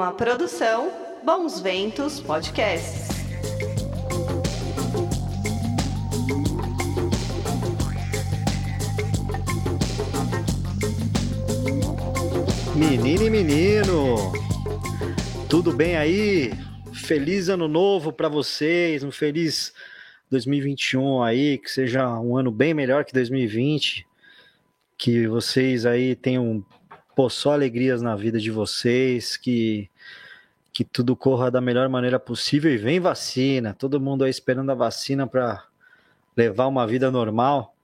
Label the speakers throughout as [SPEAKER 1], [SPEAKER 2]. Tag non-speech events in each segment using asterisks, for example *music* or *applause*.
[SPEAKER 1] Uma produção Bons Ventos Podcasts.
[SPEAKER 2] Menino e menino, tudo bem aí? Feliz ano novo para vocês, um feliz 2021 aí, que seja um ano bem melhor que 2020, que vocês aí tenham pô, só alegrias na vida de vocês, que, que tudo corra da melhor maneira possível e vem vacina, todo mundo aí esperando a vacina para levar uma vida normal.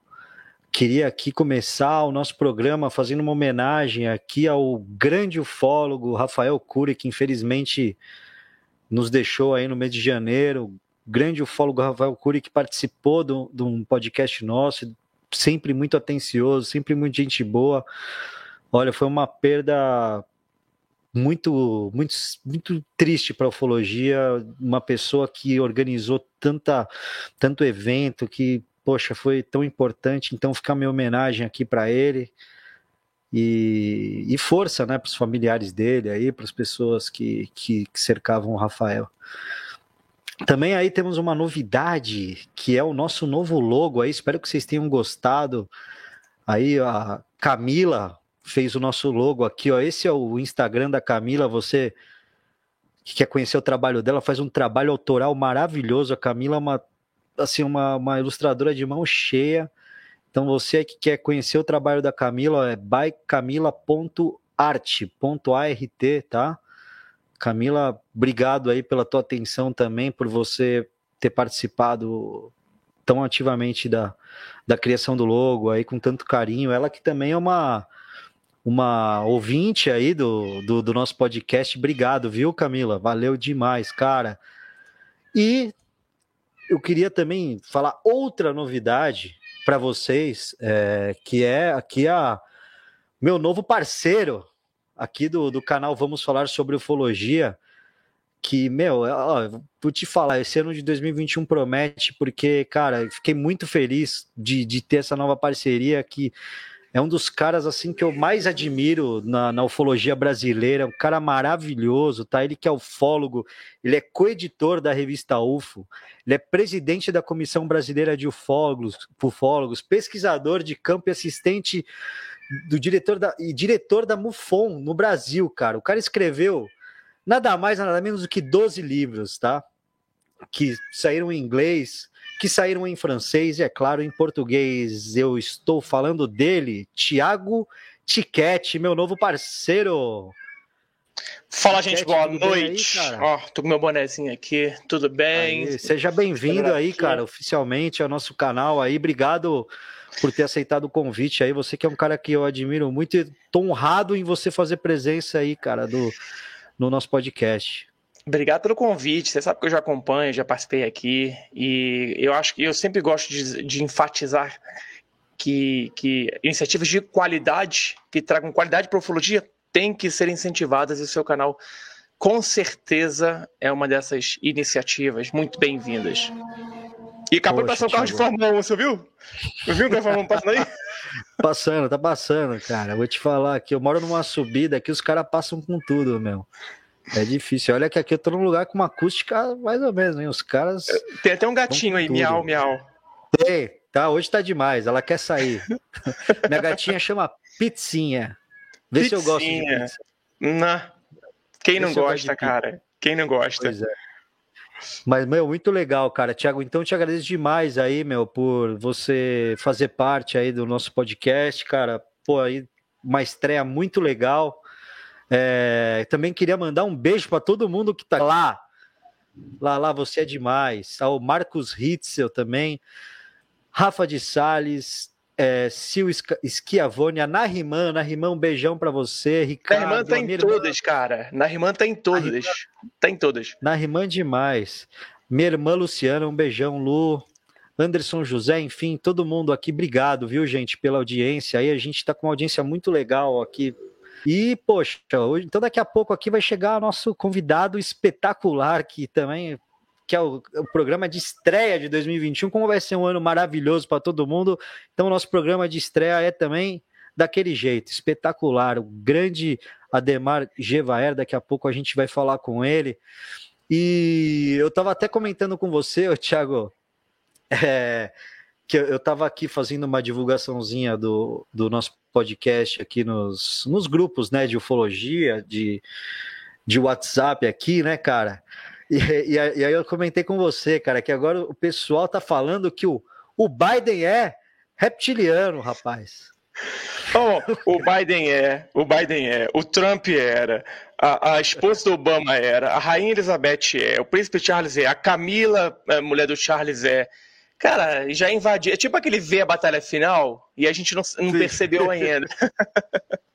[SPEAKER 2] Queria aqui começar o nosso programa fazendo uma homenagem aqui ao grande ufólogo Rafael Cury, que infelizmente nos deixou aí no mês de janeiro. Grande ufólogo Rafael Cury, que participou de um podcast nosso, sempre muito atencioso, sempre muito gente boa. Olha, foi uma perda muito muito muito triste para a ufologia, uma pessoa que organizou tanta tanto evento que poxa, foi tão importante, então fica minha homenagem aqui para ele. E, e, força né, para os familiares dele aí, para as pessoas que, que, que, cercavam o Rafael. Também aí temos uma novidade, que é o nosso novo logo aí, espero que vocês tenham gostado. Aí a Camila, fez o nosso logo aqui, ó. Esse é o Instagram da Camila. Você que quer conhecer o trabalho dela, faz um trabalho autoral maravilhoso. A Camila é uma, assim, uma, uma ilustradora de mão cheia. Então você que quer conhecer o trabalho da Camila, é bycamila.art.art, tá? Camila, obrigado aí pela tua atenção também, por você ter participado tão ativamente da, da criação do logo aí com tanto carinho. Ela que também é uma uma ouvinte aí do, do, do, nosso podcast. Obrigado, viu, Camila? Valeu demais, cara. E eu queria também falar outra novidade para vocês, é, que é aqui a meu novo parceiro aqui do, do canal Vamos Falar sobre Ufologia. Que, meu, ó, vou te falar, esse ano de 2021 promete, porque, cara, fiquei muito feliz de, de ter essa nova parceria que é um dos caras assim que eu mais admiro na, na ufologia brasileira, um cara maravilhoso, tá? Ele que é ufólogo, ele é coeditor da revista UFO, ele é presidente da Comissão Brasileira de Ufólogos, ufólogos pesquisador de campo e assistente do diretor da, e diretor da MUFON no Brasil, cara. O cara escreveu nada mais, nada menos do que 12 livros, tá? Que saíram em inglês, que saíram em francês e, é claro, em português. Eu estou falando dele, Tiago Tiquete, meu novo parceiro.
[SPEAKER 3] Fala, gente, boa noite. Aí, Ó, tô com meu bonezinho aqui, tudo bem?
[SPEAKER 2] Aí, seja bem-vindo aí, cara, oficialmente ao nosso canal aí. Obrigado por ter aceitado o convite aí. Você que é um cara que eu admiro muito e tô honrado em você fazer presença aí, cara, do, no nosso podcast.
[SPEAKER 3] Obrigado pelo convite. Você sabe que eu já acompanho, já participei aqui e eu acho que eu sempre gosto de, de enfatizar que, que, iniciativas de qualidade, que tragam qualidade para a ufologia, têm que ser incentivadas e o seu canal, com certeza, é uma dessas iniciativas muito bem-vindas. E acabou Poxa, de passar o carro de Fórmula 1, você viu? Você viu o carro de Fórmula 1 passando aí? *laughs*
[SPEAKER 2] Passando, tá passando, cara. Vou te falar que eu moro numa subida que os caras passam com tudo, meu. É difícil. Olha que aqui eu tô num lugar com uma acústica mais ou menos, hein? Os caras.
[SPEAKER 3] Tem até um gatinho aí, tudo. miau, miau.
[SPEAKER 2] Tem, tá? Hoje tá demais. Ela quer sair. *laughs* Minha gatinha chama Pizzinha. Vê Pizzinha. se eu gosto de pizza.
[SPEAKER 3] Não. Quem não gosta, cara? Quem não gosta? Pois é.
[SPEAKER 2] Mas, meu, muito legal, cara. Tiago, então te agradeço demais aí, meu, por você fazer parte aí do nosso podcast, cara. Pô, aí uma estreia muito legal. É, também queria mandar um beijo para todo mundo que está lá. Lá, lá, você é demais. Ao Marcos Hitzel também. Rafa de Sales, é, Sil Schiavone, a Nariman, Nariman, um beijão para você, Ricardo.
[SPEAKER 3] Nariman tá em todas, cara. Nariman tá em todas. Nariman, tá em todas.
[SPEAKER 2] Nariman demais. Minha irmã Luciana, um beijão, Lu. Anderson José, enfim, todo mundo aqui, obrigado, viu, gente, pela audiência. Aí a gente tá com uma audiência muito legal aqui e, poxa, hoje, então daqui a pouco aqui vai chegar nosso convidado espetacular, que também que é o, o, programa de estreia de 2021. Como vai ser um ano maravilhoso para todo mundo, então o nosso programa de estreia é também daquele jeito, espetacular. O grande Ademar Gevaer, daqui a pouco a gente vai falar com ele. E eu estava até comentando com você, Thiago, é, que eu estava aqui fazendo uma divulgaçãozinha do, do nosso podcast aqui nos, nos grupos né, de ufologia, de, de WhatsApp aqui, né, cara? E, e, e, aí eu comentei com você, cara, que agora o pessoal tá falando que o, o Biden é reptiliano, rapaz.
[SPEAKER 3] Oh, o Biden é, o Biden é, o Trump era, a, a, esposa do Obama era, a rainha Elizabeth é, o príncipe Charles é, a Camila, a mulher do Charles é. Cara, já invadiu. É tipo aquele ver a batalha final e a gente não, não percebeu ainda. *laughs*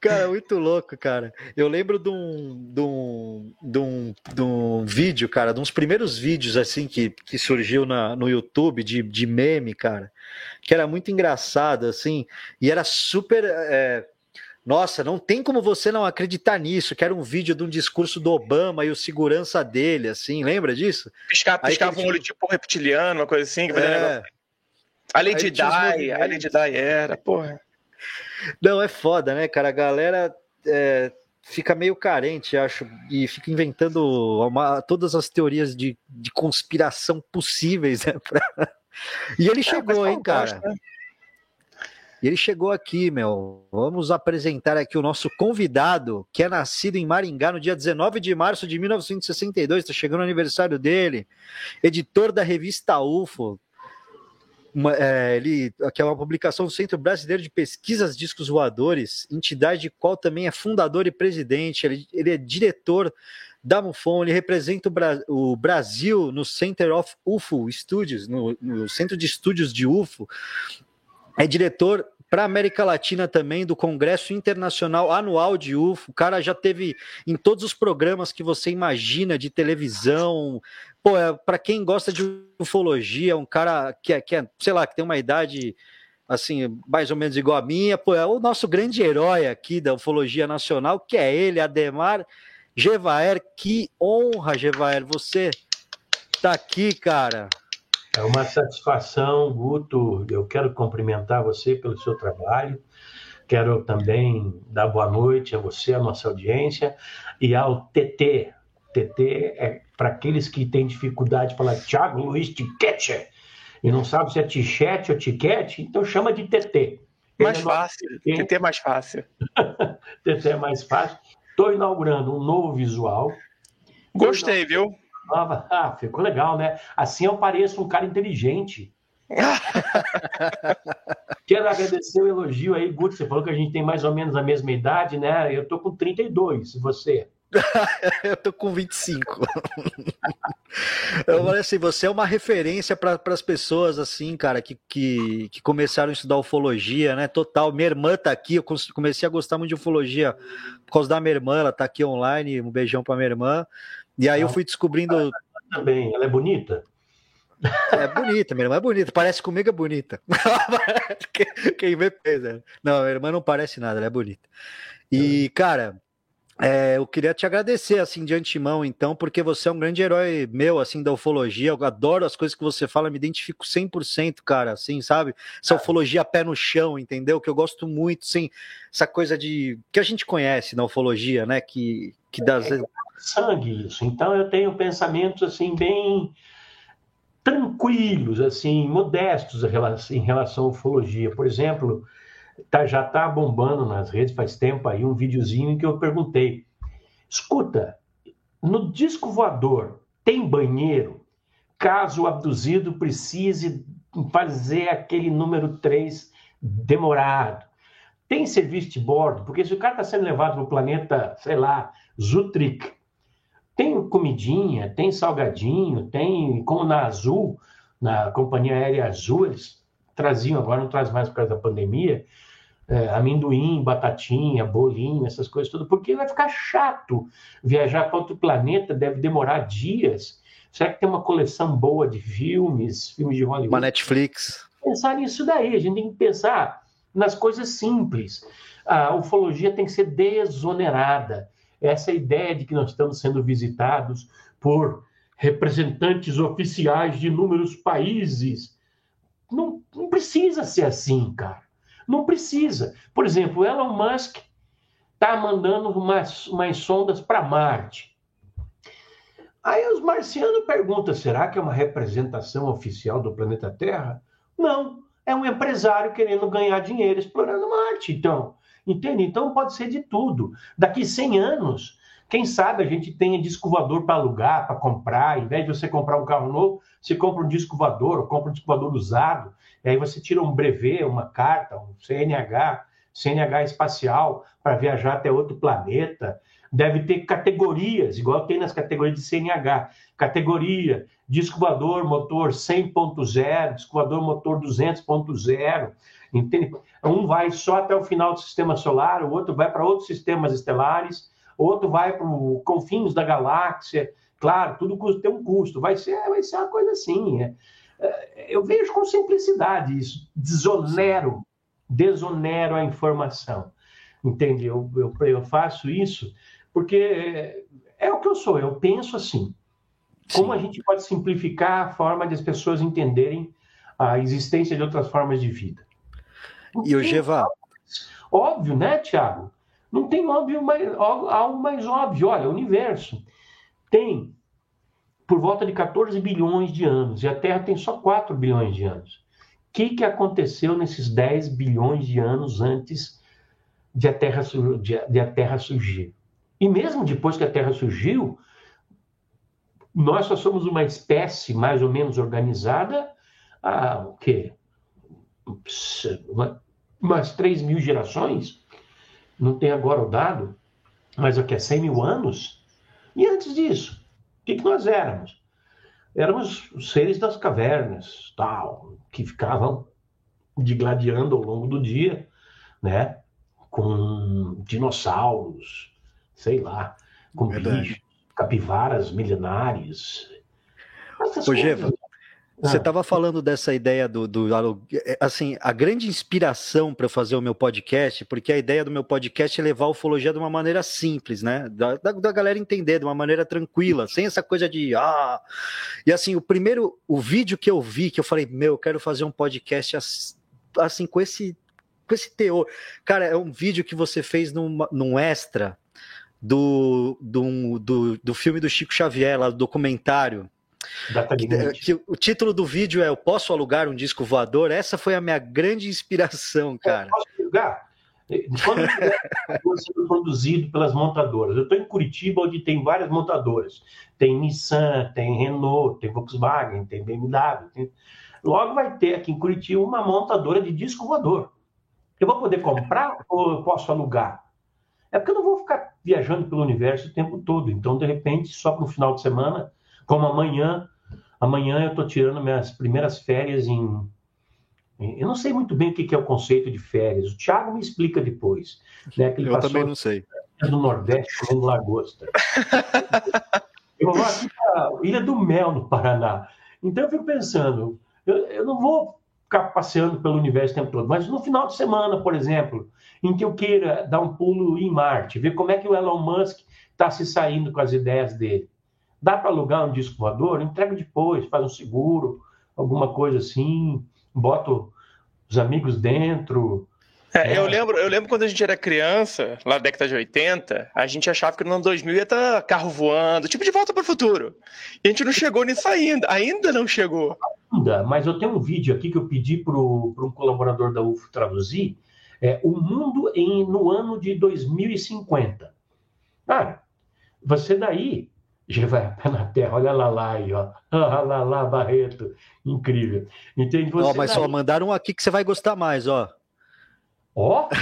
[SPEAKER 2] Cara, muito louco, cara. Eu lembro de um, de um, de um, de um vídeo, cara, de uns primeiros vídeos assim que, que surgiu na, no YouTube de, de meme, cara, que era muito engraçado, assim, e era super. É... Nossa, não tem como você não acreditar nisso, que era um vídeo de um discurso do Obama e o segurança dele, assim, lembra disso?
[SPEAKER 3] Piscar, piscava um olho tipo reptiliano, uma coisa assim. Que é. A Lady Di, a Lady Di era, porra.
[SPEAKER 2] Não, é foda, né, cara? A galera é, fica meio carente, acho, e fica inventando uma, todas as teorias de, de conspiração possíveis, né? Pra... *laughs* E ele é, chegou, hein, cara? Né? Ele chegou aqui, meu. Vamos apresentar aqui o nosso convidado, que é nascido em Maringá no dia 19 de março de 1962, está chegando o aniversário dele. Editor da revista UFO, uma, é, ele, que é uma publicação do Centro Brasileiro de Pesquisas Discos Voadores, entidade qual também é fundador e presidente, ele, ele é diretor da MUFON, ele representa o, Bra o, Brasil no Center of UFO Studios, no, no Centro de Estúdios de UFO, é diretor para a América Latina também, do Congresso Internacional Anual de UFO. O cara já teve em todos os programas que você imagina de televisão. Pô, é, para quem gosta de ufologia, um cara que é, que é, sei lá, que tem uma idade assim, mais ou menos igual a minha, pô, é o nosso grande herói aqui da ufologia nacional, que é ele, Ademar Gevaer. Que honra, Gevaer, você tá aqui, cara.
[SPEAKER 4] É uma satisfação, Guto. Eu quero cumprimentar você pelo seu trabalho. Quero também dar boa noite a você, a nossa audiência, e ao TT. TT é para aqueles que têm dificuldade de falar Thiago Luiz Tiquete e não sabe se é Tichete ou Tiquete, então chama de TT.
[SPEAKER 3] Mais é fácil, TT é mais fácil. *laughs*
[SPEAKER 4] TT é mais fácil. Estou inaugurando um novo visual.
[SPEAKER 3] Gostei, viu?
[SPEAKER 4] Nova. Ah, ficou legal, né? Assim eu pareço um cara inteligente. *laughs* Quero agradecer o elogio aí, Guto. Você falou que a gente tem mais ou menos a mesma idade, né? Eu tô com 32, e você? *laughs*
[SPEAKER 2] eu tô com 25. *laughs* eu falei assim, você é uma referência para as pessoas assim, cara, que, que, que, começaram a estudar ufologia, né? Total. Minha irmã tá aqui, eu comecei a gostar muito de ufologia por causa da minha irmã, ela tá aqui online. Um beijão para minha irmã. E aí eu fui descobrindo.
[SPEAKER 4] Também, ela é bonita?
[SPEAKER 2] É bonita, minha irmã é bonita. Parece comigo, é bonita. *laughs* Quem vê pensa. Não, minha irmã não parece nada, ela é bonita. E, cara, é, eu queria te agradecer, assim, de antemão, então, porque você é um grande herói meu, assim, da ufologia. Eu adoro as coisas que você fala, me identifico 100%, cara, assim, sabe? Essa é. ufologia pé no chão, entendeu? Que eu gosto muito, sim, essa coisa de. que a gente conhece na ufologia, né? Que, que das. É,
[SPEAKER 4] sangue isso. Então eu tenho pensamentos assim bem tranquilos, assim, modestos em relação à ufologia. Por exemplo, tá, já está bombando nas redes faz tempo aí um videozinho em que eu perguntei: escuta, no disco voador tem banheiro? Caso o abduzido precise fazer aquele número 3 demorado. Tem serviço de bordo? Porque se o cara está sendo levado para o planeta, sei lá, Zutrik, tem comidinha, tem salgadinho, tem, como na Azul, na Companhia Aérea Azul, eles traziam, agora não traz mais por causa da pandemia, é, amendoim, batatinha, bolinho, essas coisas tudo, porque vai ficar chato viajar para outro planeta, deve demorar dias. Será que tem uma coleção boa de filmes, filmes de Hollywood?
[SPEAKER 2] Uma Netflix.
[SPEAKER 4] Pensar nisso daí, a gente tem que pensar nas coisas simples. A ufologia tem que ser desonerada essa ideia de que nós estamos sendo visitados por representantes oficiais de inúmeros países. Não, não precisa ser assim, cara. Não precisa. Por exemplo, Elon Musk está mandando umas sondas para Marte. Aí os marcianos perguntam: será que é uma representação oficial do planeta Terra? Não, é um empresário querendo ganhar dinheiro explorando Marte. Então, entende? Então pode ser de tudo. Daqui 100 anos, quem sabe a gente tenha disco voador para alugar, para comprar. Em vez de você comprar um carro novo, você compra um disco voador, ou compra um disco voador usado. E aí você tira um brevet, uma carta, um CNH, CNH espacial, para viajar até outro planeta. Deve ter categorias, igual tem nas categorias de CNH. Categoria, disco voador, motor 100.0, disco voador, motor 200.0. Entende? Um vai só até o final do sistema solar, o outro vai para outros sistemas estelares, outro vai para os confins da galáxia. Claro, tudo tem um custo. Vai ser, vai ser uma coisa assim. É. é eu vejo com simplicidade isso. Desonero, desonero a informação. Entende? Eu, eu, eu faço isso porque é, o que eu sou. Eu penso assim. Como Sim. a gente pode simplificar a forma de as pessoas entenderem a existência de outras formas de vida?
[SPEAKER 2] E o Geva?
[SPEAKER 4] Óbvio, né, Tiago? Não tem óbvio mais, algo mais óbvio. Olha, o universo tem por volta de 14 bilhões de anos e a Terra tem só 4 bilhões de anos. O que, que aconteceu nesses 10 bilhões de anos antes de a Terra, de, de a Terra surgir? E mesmo depois que a Terra surgiu, nós só somos uma espécie mais ou menos organizada há o quê? Uma, umas 3 mil gerações? Não tem agora o dado, mas o que é 100 mil anos? E antes disso, o que, que nós éramos? Éramos os seres das cavernas, tal, que ficavam digladiando ao longo do dia, né? Com dinossauros, sei lá, com bichos, capivaras milenares.
[SPEAKER 2] Ô, Geva, você estava ah. falando dessa ideia do, do, é, assim, a grande inspiração para fazer o meu podcast, porque a ideia do meu podcast é levar a ufologia de uma maneira simples, né? Da, da, da, galera entender de uma maneira tranquila, sem essa coisa de ah. E assim, o primeiro, o vídeo que eu vi, que eu falei, meu, eu quero fazer um podcast assim, com esse, com esse teor. Cara, é um vídeo que você fez num, num extra do, do, do, do filme do Chico Xavier, lá, do documentário que, que, o título do vídeo é Eu Posso Alugar um Disco Voador? Essa foi a minha grande inspiração, cara. Eu posso alugar?
[SPEAKER 4] Quando sendo produzido pelas montadoras. Eu estou em Curitiba, onde tem várias montadoras. Tem Nissan, tem Renault, tem Volkswagen, tem BMW. Tem... Logo vai ter aqui em Curitiba uma montadora de disco voador. Eu vou poder comprar ou eu posso alugar? É porque eu não vou ficar viajando pelo universo o tempo todo. Então, de repente, só para o final de semana, como amanhã, amanhã eu estou tirando minhas primeiras férias em, Eu não sei muito bem o que é o conceito de férias. O Thiago me explica depois. Né,
[SPEAKER 2] eu também não sei.
[SPEAKER 4] No Nordeste, comendo lagosta. *laughs* eu vou aqui para Ilha do Mel, no Paraná. Então eu fico pensando, eu, eu não vou ficar passeando pelo universo o tempo todo, mas no final de semana, por exemplo, em que eu queira dar um pulo em Marte, ver como é que o Elon Musk está se saindo com as ideias dele. Dá para alugar um disco voador? Entrega depois, faz um seguro, alguma coisa assim, bota os amigos dentro.
[SPEAKER 3] É, é. Eu, lembro, eu lembro quando a gente era criança, lá na década de 80, a gente achava que no ano 2000 ia estar carro voando, tipo de volta para o futuro. E a gente não chegou nisso ainda, ainda não chegou.
[SPEAKER 4] Ainda, mas eu tenho um vídeo aqui que eu pedi para um colaborador da UFO traduzir, é O Mundo em, no ano de 2050. Cara, você daí já vai a pé na terra. Olha lá lá aí, ó. *laughs* Olha lá lá, Barreto. Incrível. Entende?
[SPEAKER 2] Você ó, mas daí... só mandaram um aqui que você vai gostar mais, ó.
[SPEAKER 4] Ó! *laughs*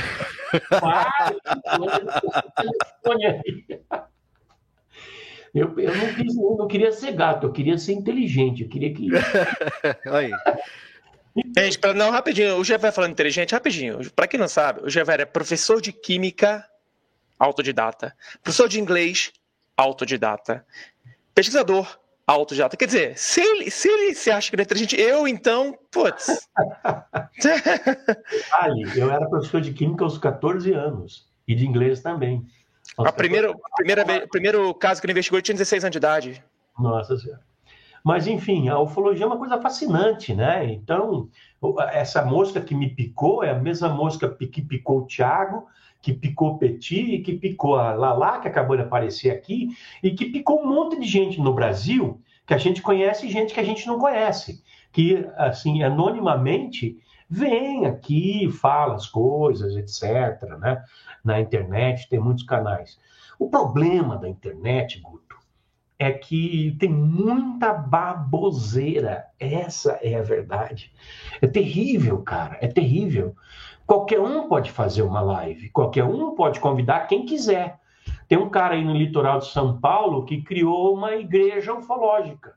[SPEAKER 4] eu, eu, não quis, eu não queria ser gato, eu queria ser inteligente, eu queria que. *laughs*
[SPEAKER 3] aí. Gente, pra, não, rapidinho, o Gever falando inteligente, rapidinho. Para quem não sabe, o Gever é professor de química autodidata, professor de inglês autodidata. Pesquisador autodidata. Quer dizer, se ele, se ele se acha que ele é inteligente, eu então, putz. *laughs*
[SPEAKER 4] Ali, eu era professor de química aos 14 anos e de inglês também.
[SPEAKER 3] A primeira, primeira vez, primeiro caso que ele investigou, ele tinha 16 anos de idade.
[SPEAKER 4] Nossa Senhora. Mas, enfim, a ufologia é uma coisa fascinante, né? Então, essa mosca que me picou é a mesma mosca que picou o Tiago, que picou Petit, que picou a Lala, que acabou de aparecer aqui, e que picou um monte de gente no Brasil que a gente conhece e gente que a gente não conhece, que, assim, anonimamente vem aqui, fala as coisas, etc., né? Na internet, tem muitos canais. O problema da internet, Guto, é que tem muita baboseira. Essa é a verdade. É terrível, cara, é terrível. Qualquer um pode fazer uma live, qualquer um pode convidar quem quiser. Tem um cara aí no litoral de São Paulo que criou uma igreja ufológica.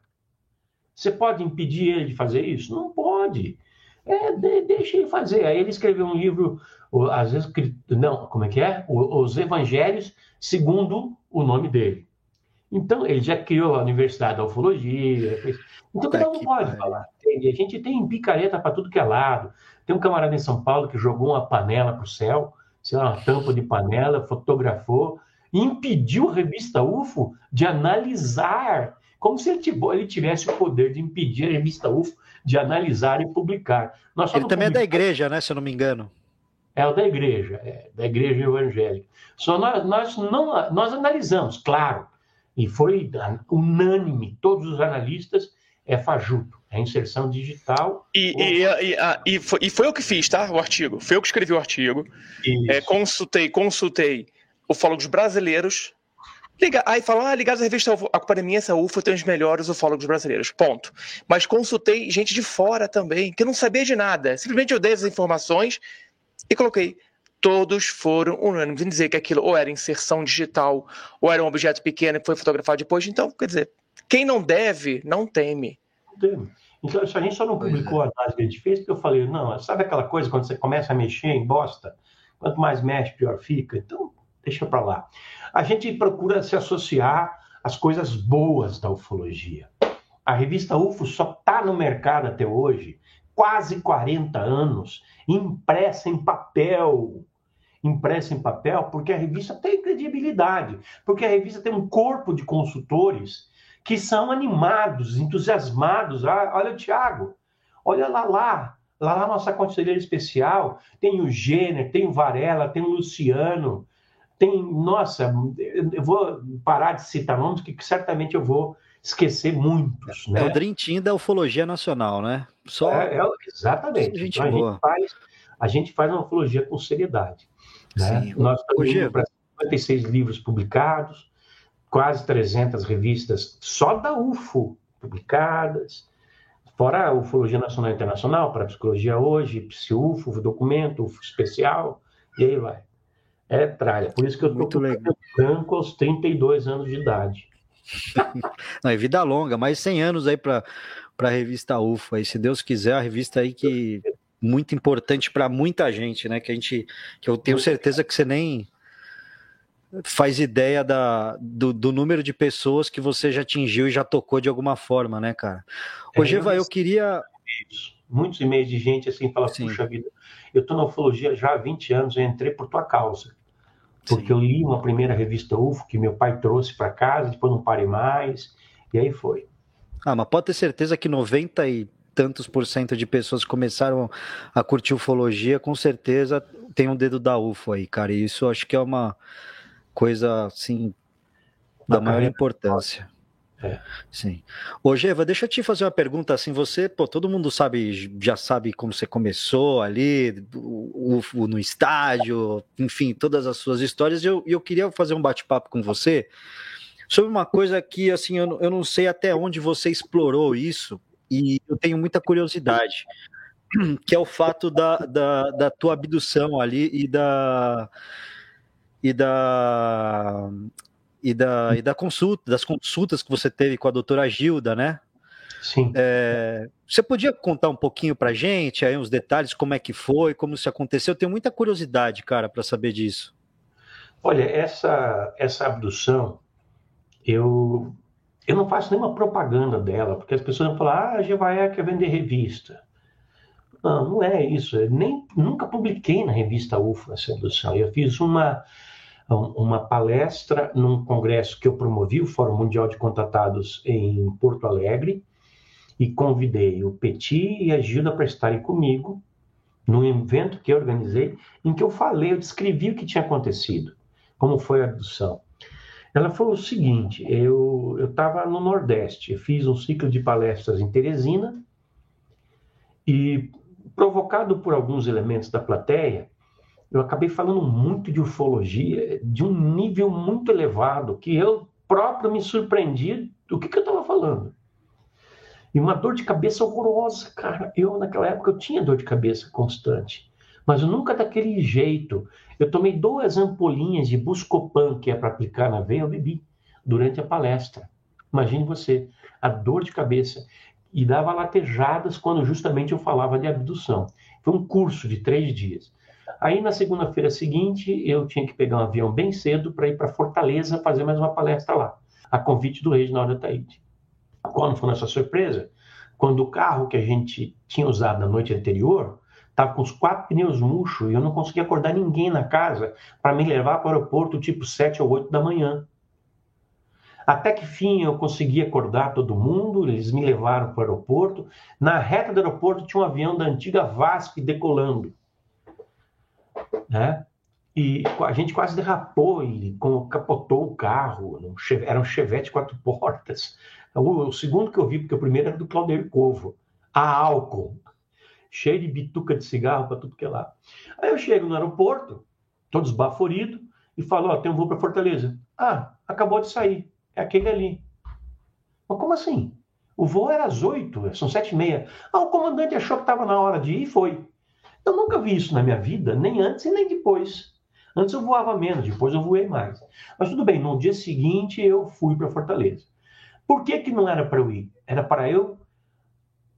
[SPEAKER 4] Você pode impedir ele de fazer isso? Não pode. É, deixa ele fazer. Aí ele escreveu um livro, às vezes, não, como é que é? Os Evangelhos segundo o nome dele. Então, ele já criou a Universidade da Ufologia. Então, cada um pode falar. A gente tem picareta para tudo que é lado. Tem um camarada em São Paulo que jogou uma panela para o céu, uma tampa de panela, fotografou, e impediu a revista UFO de analisar, como se ele tivesse o poder de impedir a revista UFO de analisar e publicar.
[SPEAKER 2] ele também é da igreja, né, se eu não me engano.
[SPEAKER 4] É o da igreja, é, da igreja evangélica. Só nós, nós, não, nós analisamos, claro, e foi unânime, todos os analistas, é fajuto, é inserção digital.
[SPEAKER 3] E, ou... e, e, e, foi, e, foi, eu que fiz, tá? O artigo. Foi eu que escrevi o artigo. É, consultei, consultei ufólogos brasileiros. Liga, aí falam, ah, ligados à revista UFO. A culpa minha, essa UFO tem os melhores ufólogos brasileiros. Ponto. Mas consultei gente de fora também, que não sabia de nada. Simplesmente eu dei as informações e coloquei. Todos foram unânimes em dizer que aquilo ou era inserção digital, ou era um objeto pequeno que foi fotografado depois. Então, quer dizer, quem não deve, não teme.
[SPEAKER 4] Não teme. Então, a gente só não publicou é. a análise que a gente fez, porque eu falei, não, sabe aquela coisa quando você começa a mexer em bosta? Quanto mais mexe, pior fica. Então, deixa para lá. A gente procura se associar às coisas boas da ufologia. A revista UFO só está no mercado até hoje, quase 40 anos, impressa em papel. Impressa em papel porque a revista tem credibilidade, porque a revista tem um corpo de consultores que são animados, entusiasmados. Ah, olha o Tiago, olha lá lá, lá lá nossa conselheira especial, tem o Gêner, tem o Varela, tem o Luciano, tem, nossa, eu vou parar de citar nomes, que certamente eu vou esquecer muitos. Né?
[SPEAKER 2] É o Dream Team da ufologia nacional, né?
[SPEAKER 4] Só... É, é, exatamente. Então, a, gente faz, a gente faz uma ufologia com seriedade. Né? Sim. Nós estamos para 56 livros publicados, quase 300 revistas só da UFO publicadas, fora a Ufologia Nacional e Internacional, para Psicologia Hoje, PsiUFO, Documento, UFO Especial, e aí vai. É tralha. Por isso que eu estou branco aos 32 anos de idade. *laughs*
[SPEAKER 2] Não, é vida longa, mais 100 anos aí para a revista UFO. Aí, se Deus quiser, a revista aí que muito importante para muita gente, né? Que a gente, que eu tenho certeza que você nem faz ideia da, do, do, número de pessoas que você já atingiu e já tocou de alguma forma, né, cara? Hoje, é, eu, eu queria.
[SPEAKER 4] Muitos e-mails de gente assim fala, Sim. puxa vida, eu estou na ufologia já há 20 anos, eu entrei por tua causa. Porque Sim. eu li uma primeira revista UFO que meu pai trouxe para casa, depois não parei mais, e aí foi.
[SPEAKER 2] Ah, mas pode ter certeza que 90 e tantos por cento de pessoas começaram a curtir ufologia, com certeza tem um dedo da UFO aí, cara. E isso acho que é uma coisa, assim, da maior importância. É. Sim. Ô, Geva, deixa eu te fazer uma pergunta assim. Você, pô, todo mundo sabe, já sabe como você começou ali, o, o, no estádio, enfim, todas as suas histórias. E eu, eu queria fazer um bate-papo com você sobre uma coisa que, assim, eu, eu não sei até onde você explorou isso, e eu tenho muita curiosidade, *clears throat* que é o fato da, da, da tua abdução ali e da e da e da, e da consulta, das consultas que você teve com a doutora Gilda, né?
[SPEAKER 4] Sim.
[SPEAKER 2] É, você podia contar um pouquinho pra gente aí uns detalhes, como é que foi, como isso aconteceu? Eu tenho muita curiosidade, cara, para saber disso.
[SPEAKER 4] Olha, essa, essa abdução, eu, eu não faço nenhuma propaganda dela, porque as pessoas vão falar, ah, a Jevaé quer vender revista. Não, não é isso. Eu nem, nunca publiquei na revista UFO essa abdução. Eu fiz uma, uma palestra num congresso que eu promovi, o Fórum Mundial de Contatados em Porto Alegre, e convidei o Petit e a Gilda para estarem comigo num evento que eu organizei, em que eu falei, eu descrevi o que tinha acontecido, como foi a abdução. Ela falou o seguinte: eu estava no Nordeste, eu fiz um ciclo de palestras em Teresina e, provocado por alguns elementos da plateia, eu acabei falando muito de ufologia, de um nível muito elevado, que eu próprio me surpreendi do que, que eu estava falando. E uma dor de cabeça horrorosa, cara. Eu, naquela época, eu tinha dor de cabeça constante. Mas nunca daquele jeito. Eu tomei duas ampolinhas de Buscopan, que é para aplicar na veia, eu bebi durante a palestra. Imagine você, a dor de cabeça. E dava latejadas quando justamente eu falava de abdução. Foi um curso de três dias. Aí, na segunda-feira seguinte, eu tinha que pegar um avião bem cedo para ir para Fortaleza fazer mais uma palestra lá, a convite do Reginaldo Ataíde. Quando foi nossa surpresa? Quando o carro que a gente tinha usado na noite anterior estava com os quatro pneus murchos e eu não conseguia acordar ninguém na casa para me levar para o aeroporto tipo 7 ou 8 da manhã. Até que fim eu consegui acordar todo mundo, eles me levaram para o aeroporto. Na reta do aeroporto tinha um avião da antiga VASP decolando né? E a gente quase derrapou e capotou o carro. Era um Chevette quatro portas. O, o, segundo que eu vi, porque o primeiro era do Claudio Covo, a álcool, cheio de bituca de cigarro para tudo que é lá. Aí eu chego no aeroporto, todo esbaforido, e falo: Ó, tem um voo para Fortaleza. Ah, acabou de sair. É aquele ali. Mas como assim? O voo era às oito, são sete e meia. Ah, o comandante achou que estava na hora de ir e foi. Eu nunca vi isso na minha vida, nem antes e nem depois. Antes eu voava menos, depois eu voei mais. Mas tudo bem, no dia seguinte eu fui para Fortaleza. Por que, que não era para eu ir? Era para eu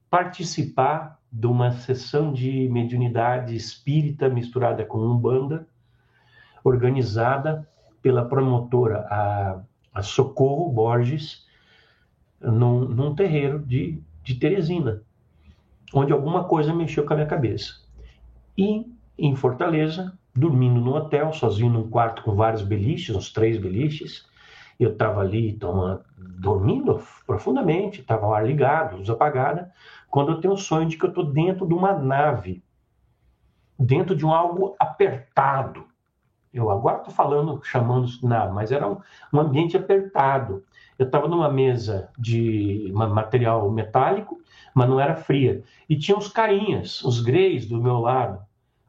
[SPEAKER 4] participar de uma sessão de mediunidade espírita misturada com umbanda, organizada pela promotora a, a Socorro Borges, num, num terreiro de, de Teresina, onde alguma coisa mexeu com a minha cabeça. E em Fortaleza, dormindo no hotel, sozinho num quarto com vários beliches, uns três beliches, eu estava ali tomando, dormindo profundamente, estava o ar ligado, luz apagada, quando eu tenho o sonho de que eu estou dentro de uma nave, dentro de um algo apertado. Eu agora estou falando, chamando nave, mas era um, um ambiente apertado. Eu estava numa mesa de material metálico, mas não era fria. E tinha os carinhas, os greys do meu lado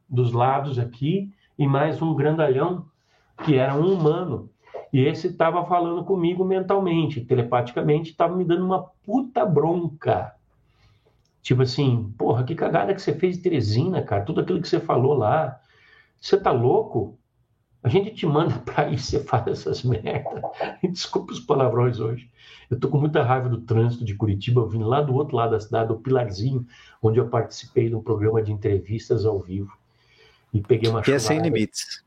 [SPEAKER 4] dos lados aqui e mais um grandalhão que era um humano. E esse estava falando comigo mentalmente, telepaticamente, estava me dando uma puta bronca. Tipo assim, porra, que cagada que você fez de Teresina, cara, tudo aquilo que você falou lá. Você tá louco? A gente te manda *laughs* para ir, você faz essas merdas. *laughs* Desculpa os palavrões hoje. Eu tô com muita raiva do trânsito de Curitiba, vindo lá do outro lado da cidade, do Pilarzinho, onde eu participei de um programa de entrevistas ao vivo e peguei uma
[SPEAKER 2] Que é sem limites.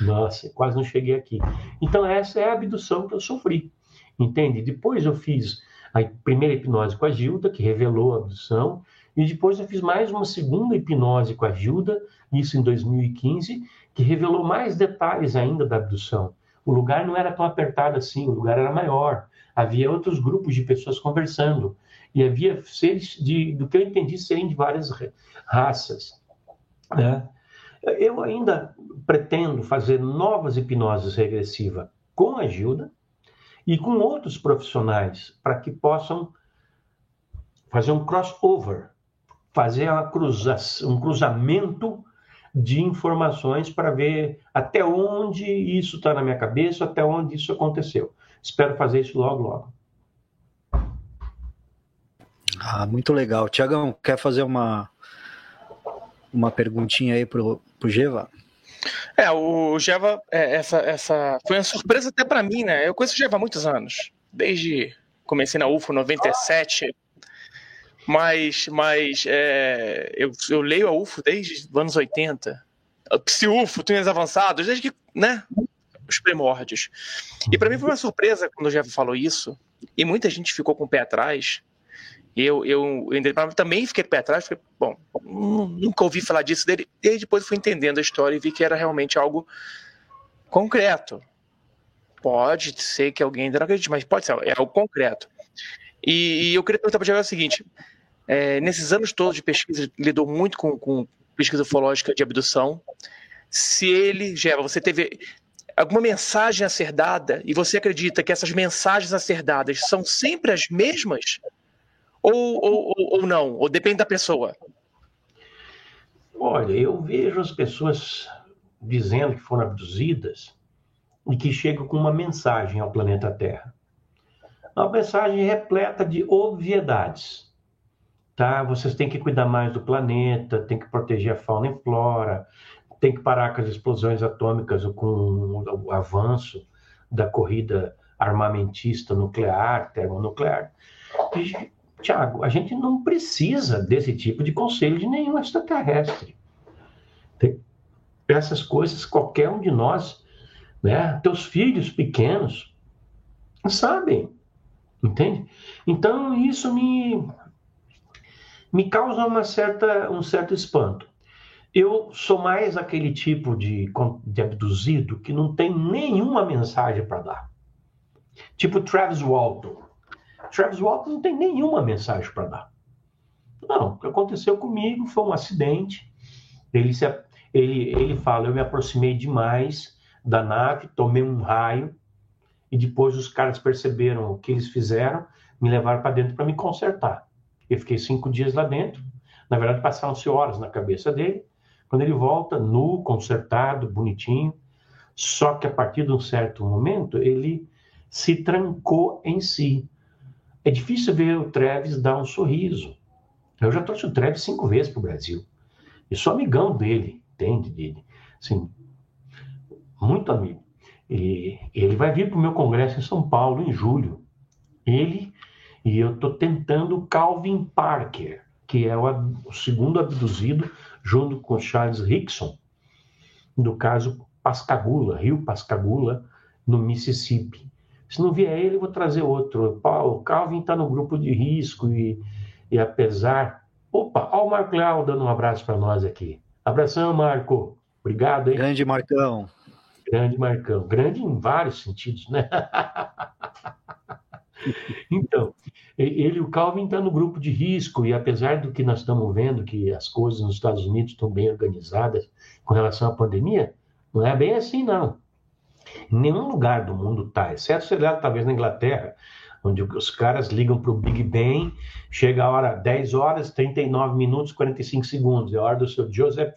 [SPEAKER 4] Nossa, quase não cheguei aqui. Então, essa é a abdução que eu sofri, entende? Depois eu fiz a primeira hipnose com a Gilda, que revelou a abdução, e depois eu fiz mais uma segunda hipnose com a Gilda, isso em 2015, que revelou mais detalhes ainda da abdução. O lugar não era tão apertado assim, o lugar era maior. Havia outros grupos de pessoas conversando. E havia seres, de, do que eu entendi, serem de várias raças. Né? Eu ainda pretendo fazer novas hipnoses regressivas com a Gilda e com outros profissionais para que possam fazer um crossover, fazer cruza um cruzamento de informações para ver até onde isso está na minha cabeça, até onde isso aconteceu. Espero fazer isso logo, logo.
[SPEAKER 2] Ah, muito legal. Tiagão, quer fazer uma, uma perguntinha aí pro, pro Geva?
[SPEAKER 3] É, o Geva, é, essa, essa foi uma surpresa até para mim, né? Eu conheço o Geva há muitos anos, desde comecei na UFO 97, mas, mas é, eu, eu leio a UFO desde os anos 80, Psi-UFO, túneis avançados, desde que, né, os primórdios. E para mim foi uma surpresa quando o Jeff falou isso, e muita gente ficou com o pé atrás, eu, eu, eu também fiquei pé atrás, bom, nunca ouvi falar disso dele. E depois fui entendendo a história e vi que era realmente algo concreto. Pode ser que alguém ainda não acredite, mas pode ser, é algo concreto. E, e eu queria perguntar para o Diego o seguinte: é, nesses anos todos de pesquisa, lidou muito com, com pesquisa ufológica de abdução. Se ele, Geva, você teve alguma mensagem a ser dada e você acredita que essas mensagens a ser dadas são sempre as mesmas? Ou, ou, ou não? Ou depende da pessoa?
[SPEAKER 4] Olha, eu vejo as pessoas dizendo que foram abduzidas e que chegam com uma mensagem ao planeta Terra. Uma mensagem repleta de obviedades. Tá? Vocês têm que cuidar mais do planeta, tem que proteger a fauna e flora, tem que parar com as explosões atômicas ou com o avanço da corrida armamentista nuclear, termonuclear. Tiago, a gente não precisa desse tipo de conselho de nenhum extraterrestre. Tem essas coisas, qualquer um de nós, né? Teus filhos pequenos sabem, entende? Então isso me me causa uma certa um certo espanto. Eu sou mais aquele tipo de, de abduzido que não tem nenhuma mensagem para dar. Tipo Travis Walton. Travis Walton não tem nenhuma mensagem para dar. Não, o que aconteceu comigo foi um acidente. Ele, se, ele, ele fala: eu me aproximei demais da nave, tomei um raio, e depois os caras perceberam o que eles fizeram, me levaram para dentro para me consertar. Eu fiquei cinco dias lá dentro. Na verdade, passaram-se horas na cabeça dele. Quando ele volta, nu, consertado, bonitinho, só que a partir de um certo momento ele se trancou em si. É difícil ver o Treves dar um sorriso. Eu já trouxe o Treves cinco vezes para o Brasil. E sou amigão dele, entende? Dele. Assim, muito amigo. E ele vai vir para o meu congresso em São Paulo em julho. Ele e eu estou tentando Calvin Parker, que é o, o segundo abduzido junto com Charles Rickson, do caso Pascagoula, Rio Pascagoula, no Mississippi. Se não vier ele, eu vou trazer outro. O Calvin está no grupo de risco e, e apesar. Opa, olha o Marco Leal dando um abraço para nós aqui. Abração, Marco. Obrigado, hein?
[SPEAKER 2] Grande Marcão.
[SPEAKER 4] Grande Marcão. Grande em vários sentidos, né? *laughs* então, ele, o Calvin está no grupo de risco, e apesar do que nós estamos vendo, que as coisas nos Estados Unidos estão bem organizadas com relação à pandemia, não é bem assim, não. Em nenhum lugar do mundo está, exceto, sei lá, talvez na Inglaterra, onde os caras ligam para o Big Bang, chega a hora 10 horas, 39 minutos, 45 segundos, é a hora do seu Joseph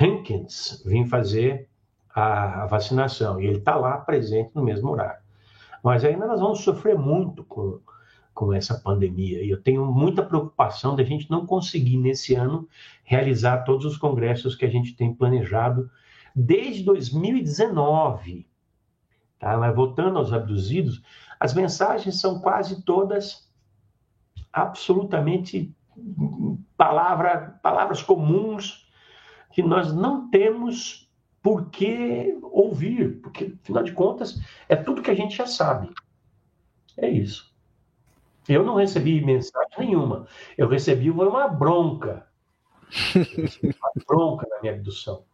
[SPEAKER 4] Hankins vir fazer a vacinação, e ele está lá presente no mesmo horário. Mas ainda nós vamos sofrer muito com, com essa pandemia, e eu tenho muita preocupação da gente não conseguir, nesse ano, realizar todos os congressos que a gente tem planejado desde 2019. Tá? Mas voltando aos abduzidos, as mensagens são quase todas absolutamente palavra, palavras comuns que nós não temos por que ouvir, porque, afinal de contas, é tudo que a gente já sabe. É isso. Eu não recebi mensagem nenhuma. Eu recebi uma bronca. *laughs* uma bronca na minha abdução.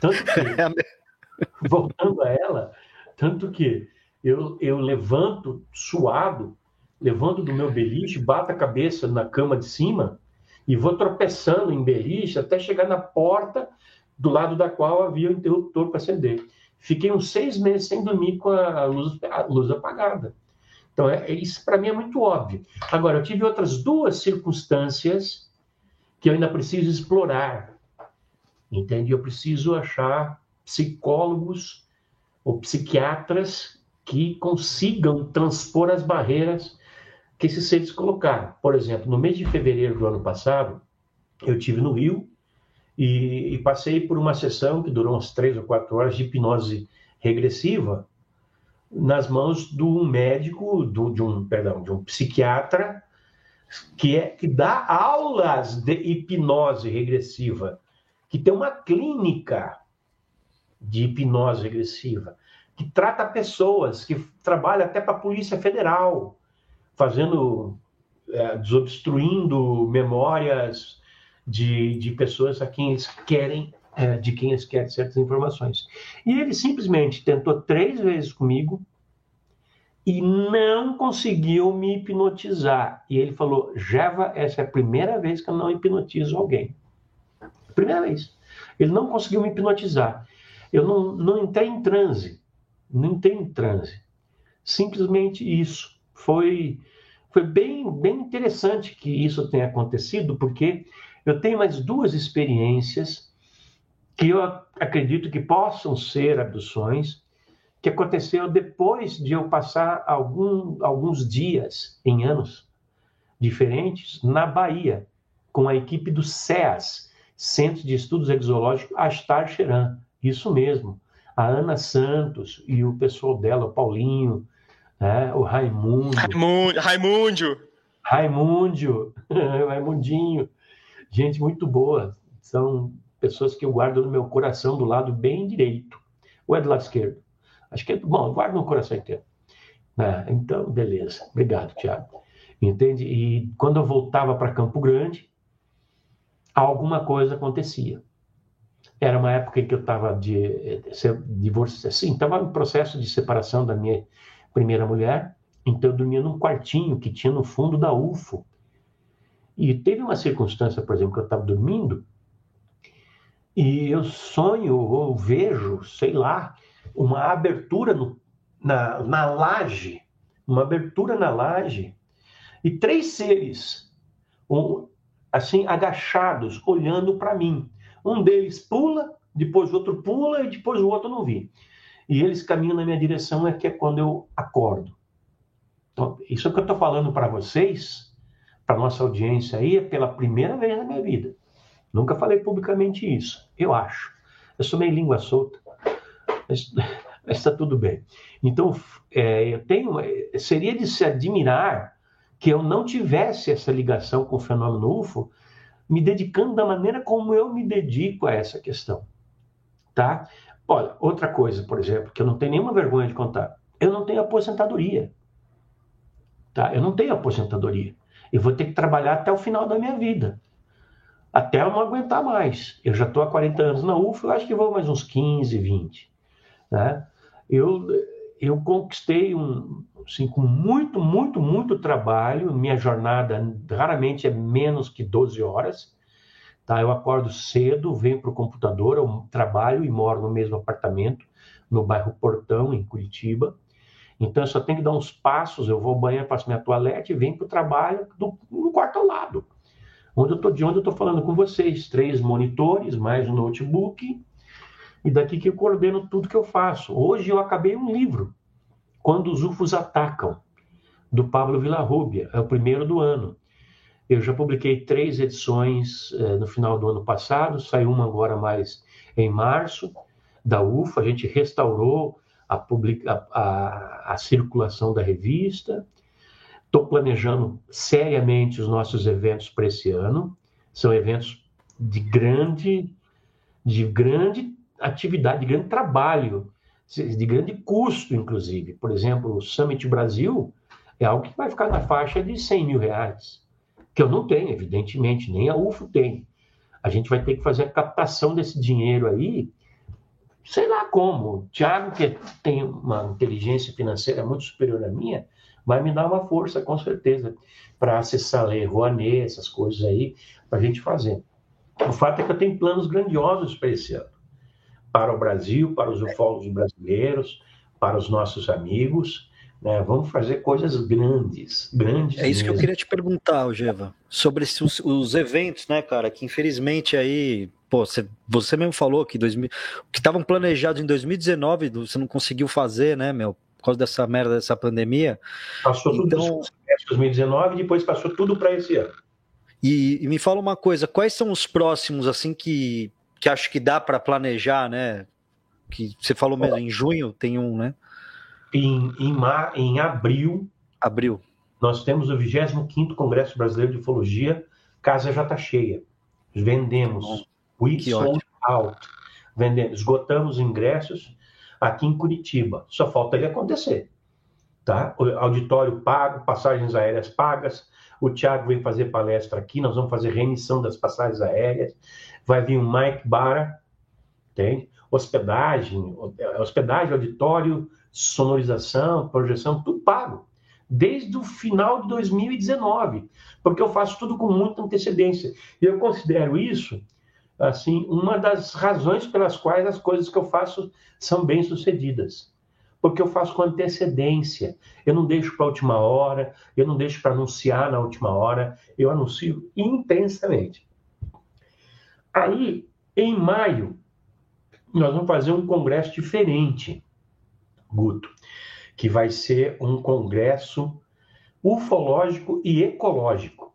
[SPEAKER 4] Tanto que, *laughs* é voltando a ela, tanto que eu, eu levanto suado, levanto do meu beliche, bato a cabeça na cama de cima e vou tropeçando em beliche até chegar na porta do lado da qual havia o interruptor para acender. Fiquei uns seis meses sem dormir com a luz, a luz apagada. Então, é, isso para mim é muito óbvio. Agora, eu tive outras duas circunstâncias que eu ainda preciso explorar entende? Eu preciso achar psicólogos ou psiquiatras que consigam transpor as barreiras que esses seres colocaram. Por exemplo, no mês de fevereiro do ano passado, eu tive no Rio e, e passei por uma sessão que durou umas três ou quatro horas de hipnose regressiva nas mãos de um médico, do, de um perdão, de um psiquiatra que é que dá aulas de hipnose regressiva que tem uma clínica de hipnose regressiva, que trata pessoas, que trabalha até para a Polícia Federal, fazendo, é, desobstruindo memórias de, de pessoas a quem eles querem, é, de quem eles querem certas informações. E ele simplesmente tentou três vezes comigo e não conseguiu me hipnotizar. E ele falou: Jeva, essa é a primeira vez que eu não hipnotizo alguém. Primeira vez. Ele não conseguiu me hipnotizar. Eu não, não entrei em transe. Não entrei em transe. Simplesmente isso. Foi, foi bem, bem interessante que isso tenha acontecido, porque eu tenho mais duas experiências que eu acredito que possam ser abduções, que aconteceu depois de eu passar algum, alguns dias em anos diferentes na Bahia, com a equipe do SEAS, Centro de Estudos Exológicos Astar Cheran. Isso mesmo. A Ana Santos e o pessoal dela, o Paulinho, né? o Raimundo.
[SPEAKER 3] Raimundo. Raimundo.
[SPEAKER 4] Raimundo. *laughs* Raimundinho. Gente muito boa. São pessoas que eu guardo no meu coração do lado bem direito. Ou é do lado esquerdo? Acho que é. Bom, eu guardo no coração inteiro. Né? Então, beleza. Obrigado, Tiago. Entende? E quando eu voltava para Campo Grande, alguma coisa acontecia. Era uma época em que eu estava de, de divórcio, assim, estava em processo de separação da minha primeira mulher, então eu dormia num quartinho que tinha no fundo da UFO. E teve uma circunstância, por exemplo, que eu estava dormindo e eu sonho ou vejo, sei lá, uma abertura no, na, na laje, uma abertura na laje e três seres, um, assim, agachados, olhando para mim. Um deles pula, depois o outro pula e depois o outro não vi. E eles caminham na minha direção, é que é quando eu acordo. Então, isso que eu estou falando para vocês, para nossa audiência aí, é pela primeira vez na minha vida. Nunca falei publicamente isso, eu acho. Eu sou meio língua solta, mas *laughs* está tudo bem. Então, é, eu tenho, seria de se admirar que eu não tivesse essa ligação com o fenômeno UFO, me dedicando da maneira como eu me dedico a essa questão, tá? Olha, outra coisa, por exemplo, que eu não tenho nenhuma vergonha de contar, eu não tenho aposentadoria, tá? Eu não tenho aposentadoria. Eu vou ter que trabalhar até o final da minha vida, até eu não aguentar mais. Eu já estou há 40 anos na UFO, eu acho que vou mais uns 15, 20, né? Eu eu conquistei um, assim, com muito, muito, muito trabalho. Minha jornada raramente é menos que 12 horas. Tá? Eu acordo cedo, venho para o computador, eu trabalho e moro no mesmo apartamento, no bairro Portão, em Curitiba. Então, eu só tenho que dar uns passos, eu vou ao banheiro, faço minha toalete e venho para o trabalho do, no quarto ao lado. Onde eu tô, de onde eu estou falando com vocês. Três monitores, mais um notebook, e daqui que eu coordeno tudo que eu faço. Hoje eu acabei um livro, Quando os UFOs Atacam, do Pablo Villarrubia, é o primeiro do ano. Eu já publiquei três edições eh, no final do ano passado, saiu uma agora mais em março, da UFA, a gente restaurou a, publica, a, a circulação da revista. Estou planejando seriamente os nossos eventos para esse ano. São eventos de grande, de grande atividade, de grande trabalho, de grande custo, inclusive. Por exemplo, o Summit Brasil é algo que vai ficar na faixa de 100 mil reais, que eu não tenho, evidentemente, nem a UFO tem. A gente vai ter que fazer a captação desse dinheiro aí, sei lá como. O Thiago, que tem uma inteligência financeira muito superior à minha, vai me dar uma força, com certeza, para acessar Lei Rouanet, essas coisas aí, para a gente fazer. O fato é que eu tenho planos grandiosos para esse ano para o Brasil, para os ufólogos brasileiros, para os nossos amigos. Né? Vamos fazer coisas grandes, grandes.
[SPEAKER 2] É isso
[SPEAKER 4] mesmo.
[SPEAKER 2] que eu queria te perguntar, Geva, sobre esses, os eventos, né, cara? Que infelizmente aí, pô, você, você mesmo falou que 2000, que estavam planejados em 2019, você não conseguiu fazer, né, meu? Por causa dessa merda dessa pandemia.
[SPEAKER 4] Passou tudo então... em 2019 e depois passou tudo para esse ano.
[SPEAKER 2] E, e, me fala uma coisa, quais são os próximos, assim, que que acho que dá para planejar, né? Que você falou mesmo, em junho tem um, né?
[SPEAKER 4] Em, em, mar, em abril.
[SPEAKER 2] Abril.
[SPEAKER 4] Nós temos o 25 Congresso Brasileiro de Ufologia, casa já está cheia. Vendemos. We sold out. Vendemos. Esgotamos ingressos aqui em Curitiba. Só falta ele acontecer. Tá? O auditório pago, passagens aéreas pagas. O Thiago veio fazer palestra aqui, nós vamos fazer remissão das passagens aéreas vai vir um Mike Bara, tem Hospedagem, hospedagem, auditório, sonorização, projeção, tudo pago. Desde o final de 2019, porque eu faço tudo com muita antecedência. E eu considero isso, assim, uma das razões pelas quais as coisas que eu faço são bem-sucedidas. Porque eu faço com antecedência. Eu não deixo para a última hora, eu não deixo para anunciar na última hora, eu anuncio intensamente. Aí, em maio, nós vamos fazer um congresso diferente, Guto, que vai ser um congresso ufológico e ecológico,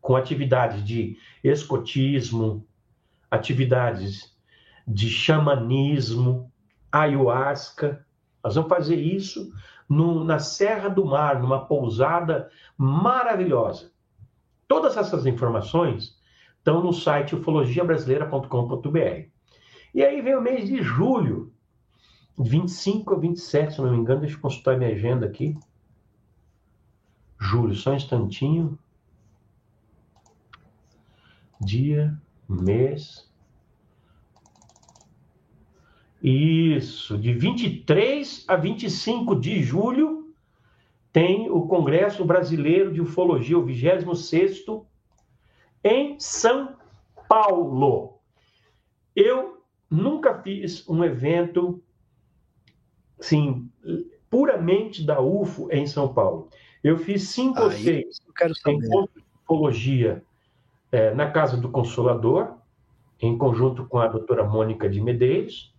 [SPEAKER 4] com atividades de escotismo, atividades de xamanismo, ayahuasca. Nós vamos fazer isso no, na Serra do Mar, numa pousada maravilhosa. Todas essas informações estão no site ufologiabrasileira.com.br. E aí vem o mês de julho, 25 a 27, se não me engano, deixa eu consultar minha agenda aqui. Julho, só um instantinho. Dia, mês. Isso, de 23 a 25 de julho tem o Congresso Brasileiro de Ufologia, o 26º, em São Paulo. Eu nunca fiz um evento assim, puramente da UFO em São Paulo. Eu fiz cinco Aí, ou seis encontros de ufologia é, na Casa do Consolador, em conjunto com a doutora Mônica de Medeiros,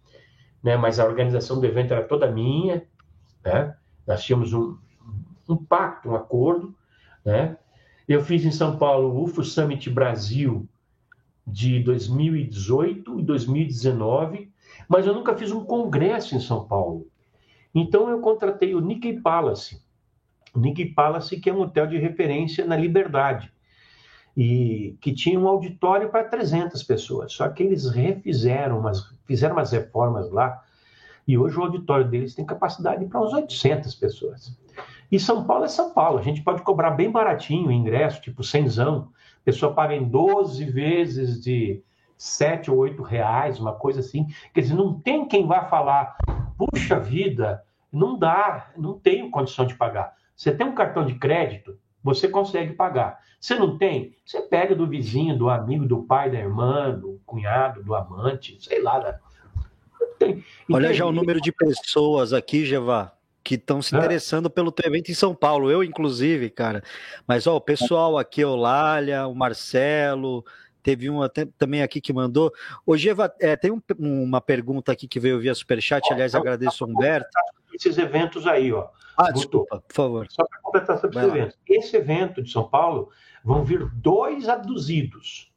[SPEAKER 4] né, mas a organização do evento era toda minha, né? nós tínhamos um, um pacto, um acordo. Né? Eu fiz em São Paulo o UFO Summit Brasil, de 2018 e 2019, mas eu nunca fiz um congresso em São Paulo. Então eu contratei o Nikkei Palace. O Nikkei Palace, que é um hotel de referência na Liberdade, e que tinha um auditório para 300 pessoas. Só que eles refizeram, umas, fizeram umas reformas lá, e hoje o auditório deles tem capacidade para uns 800 pessoas. E São Paulo é São Paulo, a gente pode cobrar bem baratinho o ingresso, tipo cenzão, a pessoa paga em 12 vezes de 7 ou 8 reais, uma coisa assim. Quer dizer, não tem quem vá falar, puxa vida, não dá, não tenho condição de pagar. Você tem um cartão de crédito, você consegue pagar. Você não tem, você pega do vizinho, do amigo, do pai, da irmã, do cunhado, do amante, sei lá. Né?
[SPEAKER 2] Olha já o número de pessoas aqui, Gevá que estão se interessando pelo teu evento em São Paulo, eu inclusive, cara. Mas ó, o pessoal aqui, o Lália, o Marcelo, teve um até, também aqui que mandou. Hoje é, tem um, uma pergunta aqui que veio via Superchat, aliás, agradeço ao Humberto.
[SPEAKER 4] Esses eventos aí, ó.
[SPEAKER 2] Ah, desculpa, por favor.
[SPEAKER 4] Só para completar sobre esse evento. Esse evento de São Paulo vão vir dois abduzidos.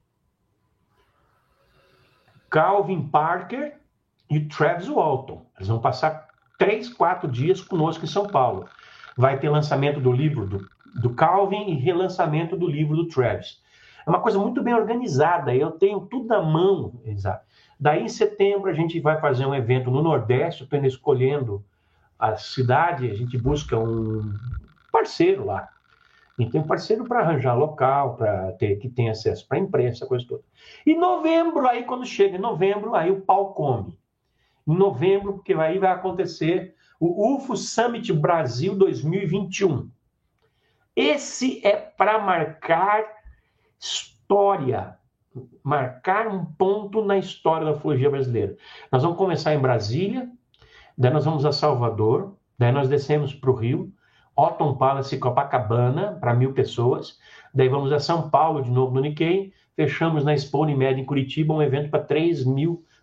[SPEAKER 4] Calvin Parker e Travis Walton. Eles vão passar três, quatro dias conosco em São Paulo. Vai ter lançamento do livro do, do Calvin e relançamento do livro do Travis. É uma coisa muito bem organizada, eu tenho tudo na mão, exato. Daí em setembro a gente vai fazer um evento no Nordeste, estou escolhendo a cidade, a gente busca um parceiro lá. E tem um parceiro para arranjar local, para ter que tem acesso para a imprensa, coisa toda. E novembro, aí quando chega em novembro, aí o pau come em novembro, porque aí vai acontecer o UFO Summit Brasil 2021. Esse é para marcar história, marcar um ponto na história da ufologia brasileira. Nós vamos começar em Brasília, daí nós vamos a Salvador, daí nós descemos para o Rio, Otton Palace Copacabana, para mil pessoas, daí vamos a São Paulo, de novo no Nikkei, fechamos na Expo Unimed em Curitiba, um evento para 3 mil pessoas.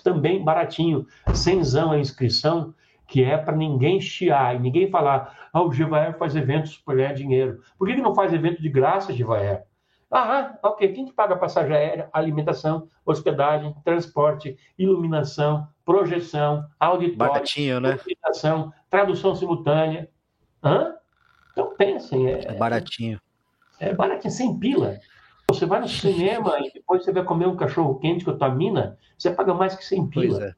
[SPEAKER 4] Também baratinho, cenzão a inscrição, que é para ninguém chiar e ninguém falar, ah, o Givaer faz eventos para ganhar dinheiro. Por que, que não faz evento de graça, Givaer? Ah, ok. Quem que paga passagem aérea, alimentação, hospedagem, transporte, iluminação, projeção, auditório,
[SPEAKER 2] Baratinho, né?
[SPEAKER 4] tradução simultânea. Hã? Então pensem.
[SPEAKER 2] É, é baratinho.
[SPEAKER 4] É baratinho, sem pila. Você vai no cinema e depois você vai comer um cachorro quente com a tua mina, você paga mais que 100 pila. Pois é.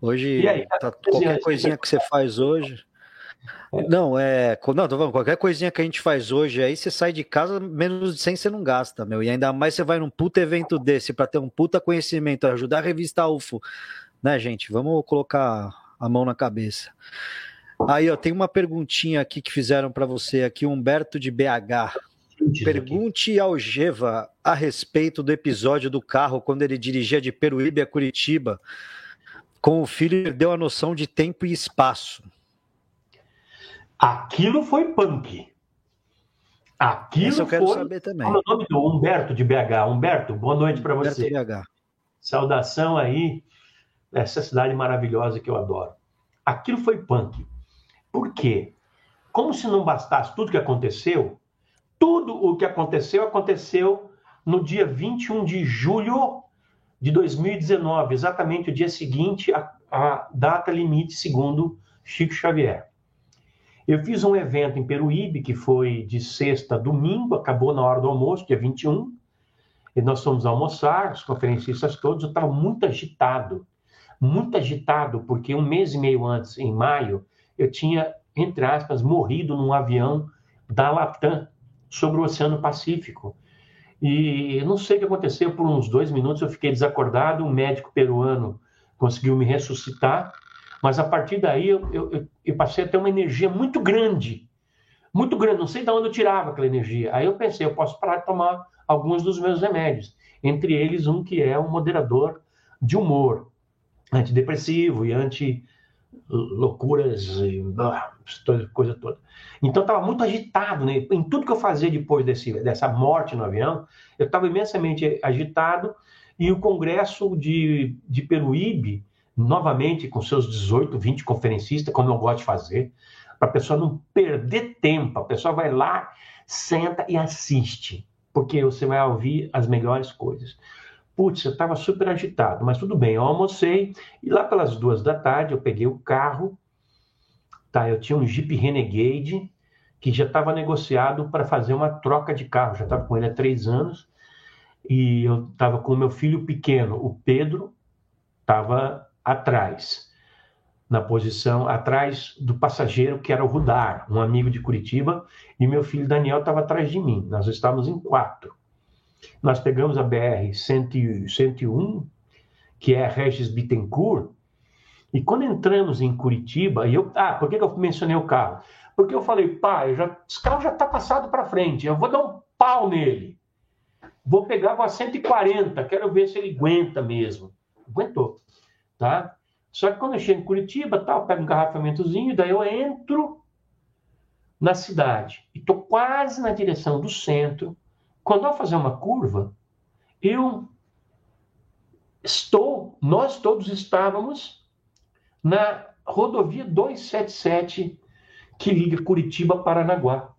[SPEAKER 2] Hoje, aí, tá, qualquer coisinha que você faz hoje. É. Não, é. Não, tô falando, qualquer coisinha que a gente faz hoje aí, você sai de casa, menos de 100 você não gasta, meu. E ainda mais você vai num puta evento desse para ter um puta conhecimento, ajudar a revista UFO. Né, gente? Vamos colocar a mão na cabeça. Aí, ó, tem uma perguntinha aqui que fizeram para você aqui, Humberto de BH. Pergunte ao Geva a respeito do episódio do carro quando ele dirigia de Peruíbe a Curitiba. Com o filho, perdeu a noção de tempo e espaço.
[SPEAKER 4] Aquilo foi punk. Aquilo
[SPEAKER 2] Isso eu quero
[SPEAKER 4] foi...
[SPEAKER 2] saber também.
[SPEAKER 4] É o nome do Humberto de BH? Humberto, boa noite para você.
[SPEAKER 2] BH.
[SPEAKER 4] Saudação aí, essa cidade maravilhosa que eu adoro. Aquilo foi punk. Por quê? Como se não bastasse tudo que aconteceu, tudo o que aconteceu aconteceu no dia 21 de julho de 2019, exatamente o dia seguinte à, à data limite, segundo Chico Xavier. Eu fiz um evento em Peruíbe, que foi de sexta a domingo, acabou na hora do almoço, dia 21, e nós fomos almoçar, os conferencistas todos, eu estava muito agitado, muito agitado, porque um mês e meio antes, em maio, eu tinha, entre aspas, morrido num avião da Latam sobre o Oceano Pacífico. E não sei o que aconteceu, por uns dois minutos eu fiquei desacordado, um médico peruano conseguiu me ressuscitar, mas a partir daí eu, eu, eu, passei a ter uma energia muito grande, muito grande. Não sei de onde eu tirava aquela energia. Aí eu pensei, eu posso parar de tomar alguns dos meus remédios, entre eles um que é um moderador de humor, antidepressivo e anti loucuras e coisa toda. Então estava muito agitado, né? Em tudo que eu fazia depois desse, dessa morte no avião, eu estava imensamente agitado e o congresso de, de Peruíbe novamente com seus 18, 20 conferencistas, como eu gosto de fazer, para a pessoa não perder tempo. A pessoa vai lá, senta e assiste, porque você vai ouvir as melhores coisas. Putz, eu estava super agitado, mas tudo bem, eu almocei e lá pelas duas da tarde eu peguei o carro, tá? Eu tinha um Jeep Renegade que já estava negociado para fazer uma troca de carro, já estava com ele há três anos e eu estava com o meu filho pequeno, o Pedro, estava atrás, na posição atrás do passageiro que era o Rudar, um amigo de Curitiba, e meu filho Daniel estava atrás de mim. Nós estávamos em quatro. Nós pegamos a BR 101, que é a Regis Bittencourt, e quando entramos em Curitiba, e eu, ah, por que, eu mencionei o carro? Porque eu falei, pai, já, esse carro já está passado para frente, eu vou dar um pau nele. Vou pegar a 140, quero ver se ele aguenta mesmo. Aguentou tá? Só que quando eu chego em Curitiba, tal, pego um engarrafamentozinho, daí eu entro na cidade e estou quase na direção do centro. Quando eu fazer uma curva, eu estou, nós todos estávamos na rodovia 277 que liga Curitiba a Paranaguá.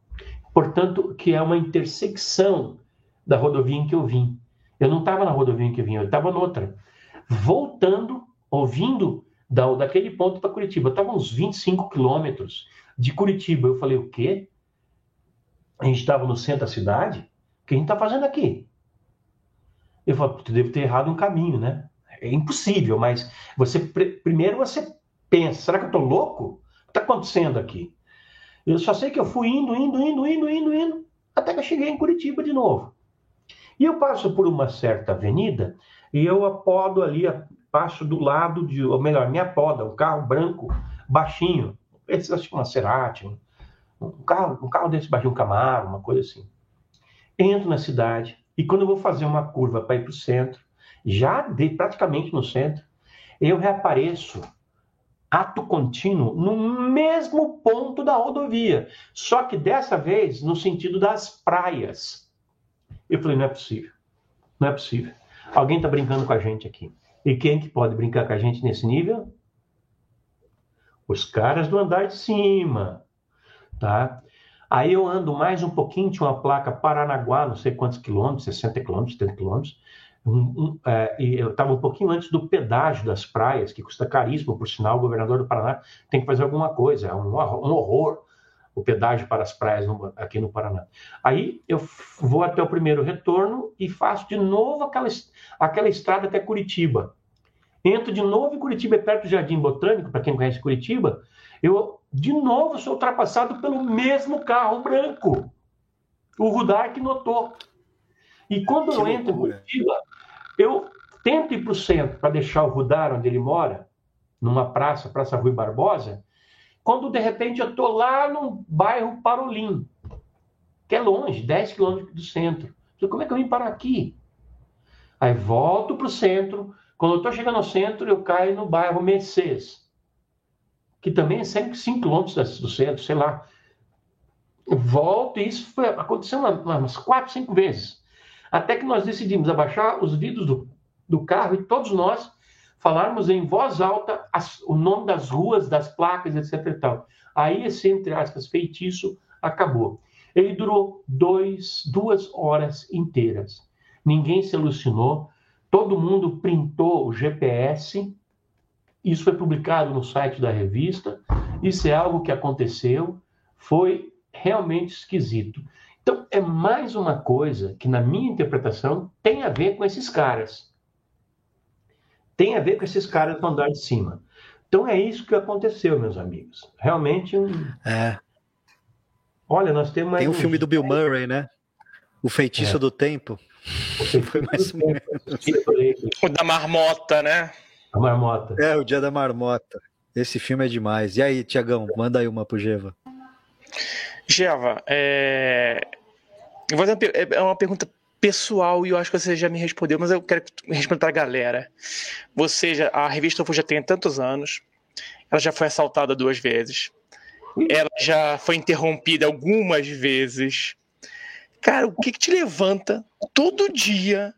[SPEAKER 4] Portanto, que é uma intersecção da rodovia em que eu vim. Eu não estava na rodovia em que eu vim, eu estava noutra. Voltando ouvindo da, daquele ponto para Curitiba. Estava uns 25 quilômetros de Curitiba. Eu falei, o quê? A gente estava no centro da cidade? Que a gente está fazendo aqui? Eu falei, tu deve ter errado um caminho, né? É impossível, mas você primeiro você pensa, será que eu estou louco? O que está acontecendo aqui? Eu só sei que eu fui indo, indo, indo, indo, indo, indo, até que eu cheguei em Curitiba de novo. E eu passo por uma certa avenida e eu apodo ali passo do lado de, ou melhor, minha poda, um carro branco, baixinho. Esse acho que uma Cerati, um carro, um carro desse baixinho, um Camaro, uma coisa assim. Entro na cidade e quando eu vou fazer uma curva para ir para o centro, já de, praticamente no centro, eu reapareço ato contínuo no mesmo ponto da rodovia, só que dessa vez no sentido das praias. Eu falei, não é possível, não é possível. Alguém está brincando com a gente aqui. E quem que pode brincar com a gente nesse nível? Os caras do andar de cima, tá? Aí eu ando mais um pouquinho, tinha uma placa Paranaguá, não sei quantos quilômetros, 60 quilômetros, 70 quilômetros, um, um, é, e eu estava um pouquinho antes do pedágio das praias, que custa caríssimo, por sinal, o governador do Paraná tem que fazer alguma coisa, é um, um horror o pedágio para as praias no, aqui no Paraná. Aí eu vou até o primeiro retorno e faço de novo aquela, aquela estrada até Curitiba. Entro de novo em Curitiba, é perto do Jardim Botânico, para quem conhece Curitiba. Eu, de novo, sou ultrapassado pelo mesmo carro branco. O Rudar que notou. E quando que eu entro em Curitiba, eu tento ir para o centro para deixar o Rudar onde ele mora, numa praça, Praça Rui Barbosa, quando de repente eu estou lá no bairro Parolim, que é longe, 10 quilômetros do centro. Como é que eu vim parar aqui? Aí volto para o centro. Quando eu estou chegando ao centro, eu caio no bairro Mercedes, que também é 5 quilômetros do centro, sei lá. volto e isso foi, aconteceu umas 4, 5 vezes. Até que nós decidimos abaixar os vidros do, do carro e todos nós falarmos em voz alta as, o nome das ruas, das placas, etc. Tal. Aí esse, entre aspas, feitiço acabou. Ele durou dois, duas horas inteiras. Ninguém se alucinou, todo mundo printou o GPS. Isso foi publicado no site da revista. Isso é algo que aconteceu, foi realmente esquisito. Então, é mais uma coisa que, na minha interpretação, tem a ver com esses caras. Tem a ver com esses caras do andar de cima. Então, é isso que aconteceu, meus amigos. Realmente um.
[SPEAKER 2] É.
[SPEAKER 4] Olha, nós temos mais.
[SPEAKER 2] Tem um filme do Bill Murray, né? O Feitiço é. do Tempo. Foi mais ou menos.
[SPEAKER 3] O da marmota, né?
[SPEAKER 4] A marmota.
[SPEAKER 2] É, o Dia da Marmota. Esse filme é demais. E aí, Tiagão, manda aí uma pro Geva.
[SPEAKER 3] Geva, é... Eu vou fazer é uma pergunta pessoal e eu acho que você já me respondeu, mas eu quero responder para a galera. Você já, a revista UFO já tem tantos anos, ela já foi assaltada duas vezes, ela já foi interrompida algumas vezes. Cara, o que, que te levanta todo dia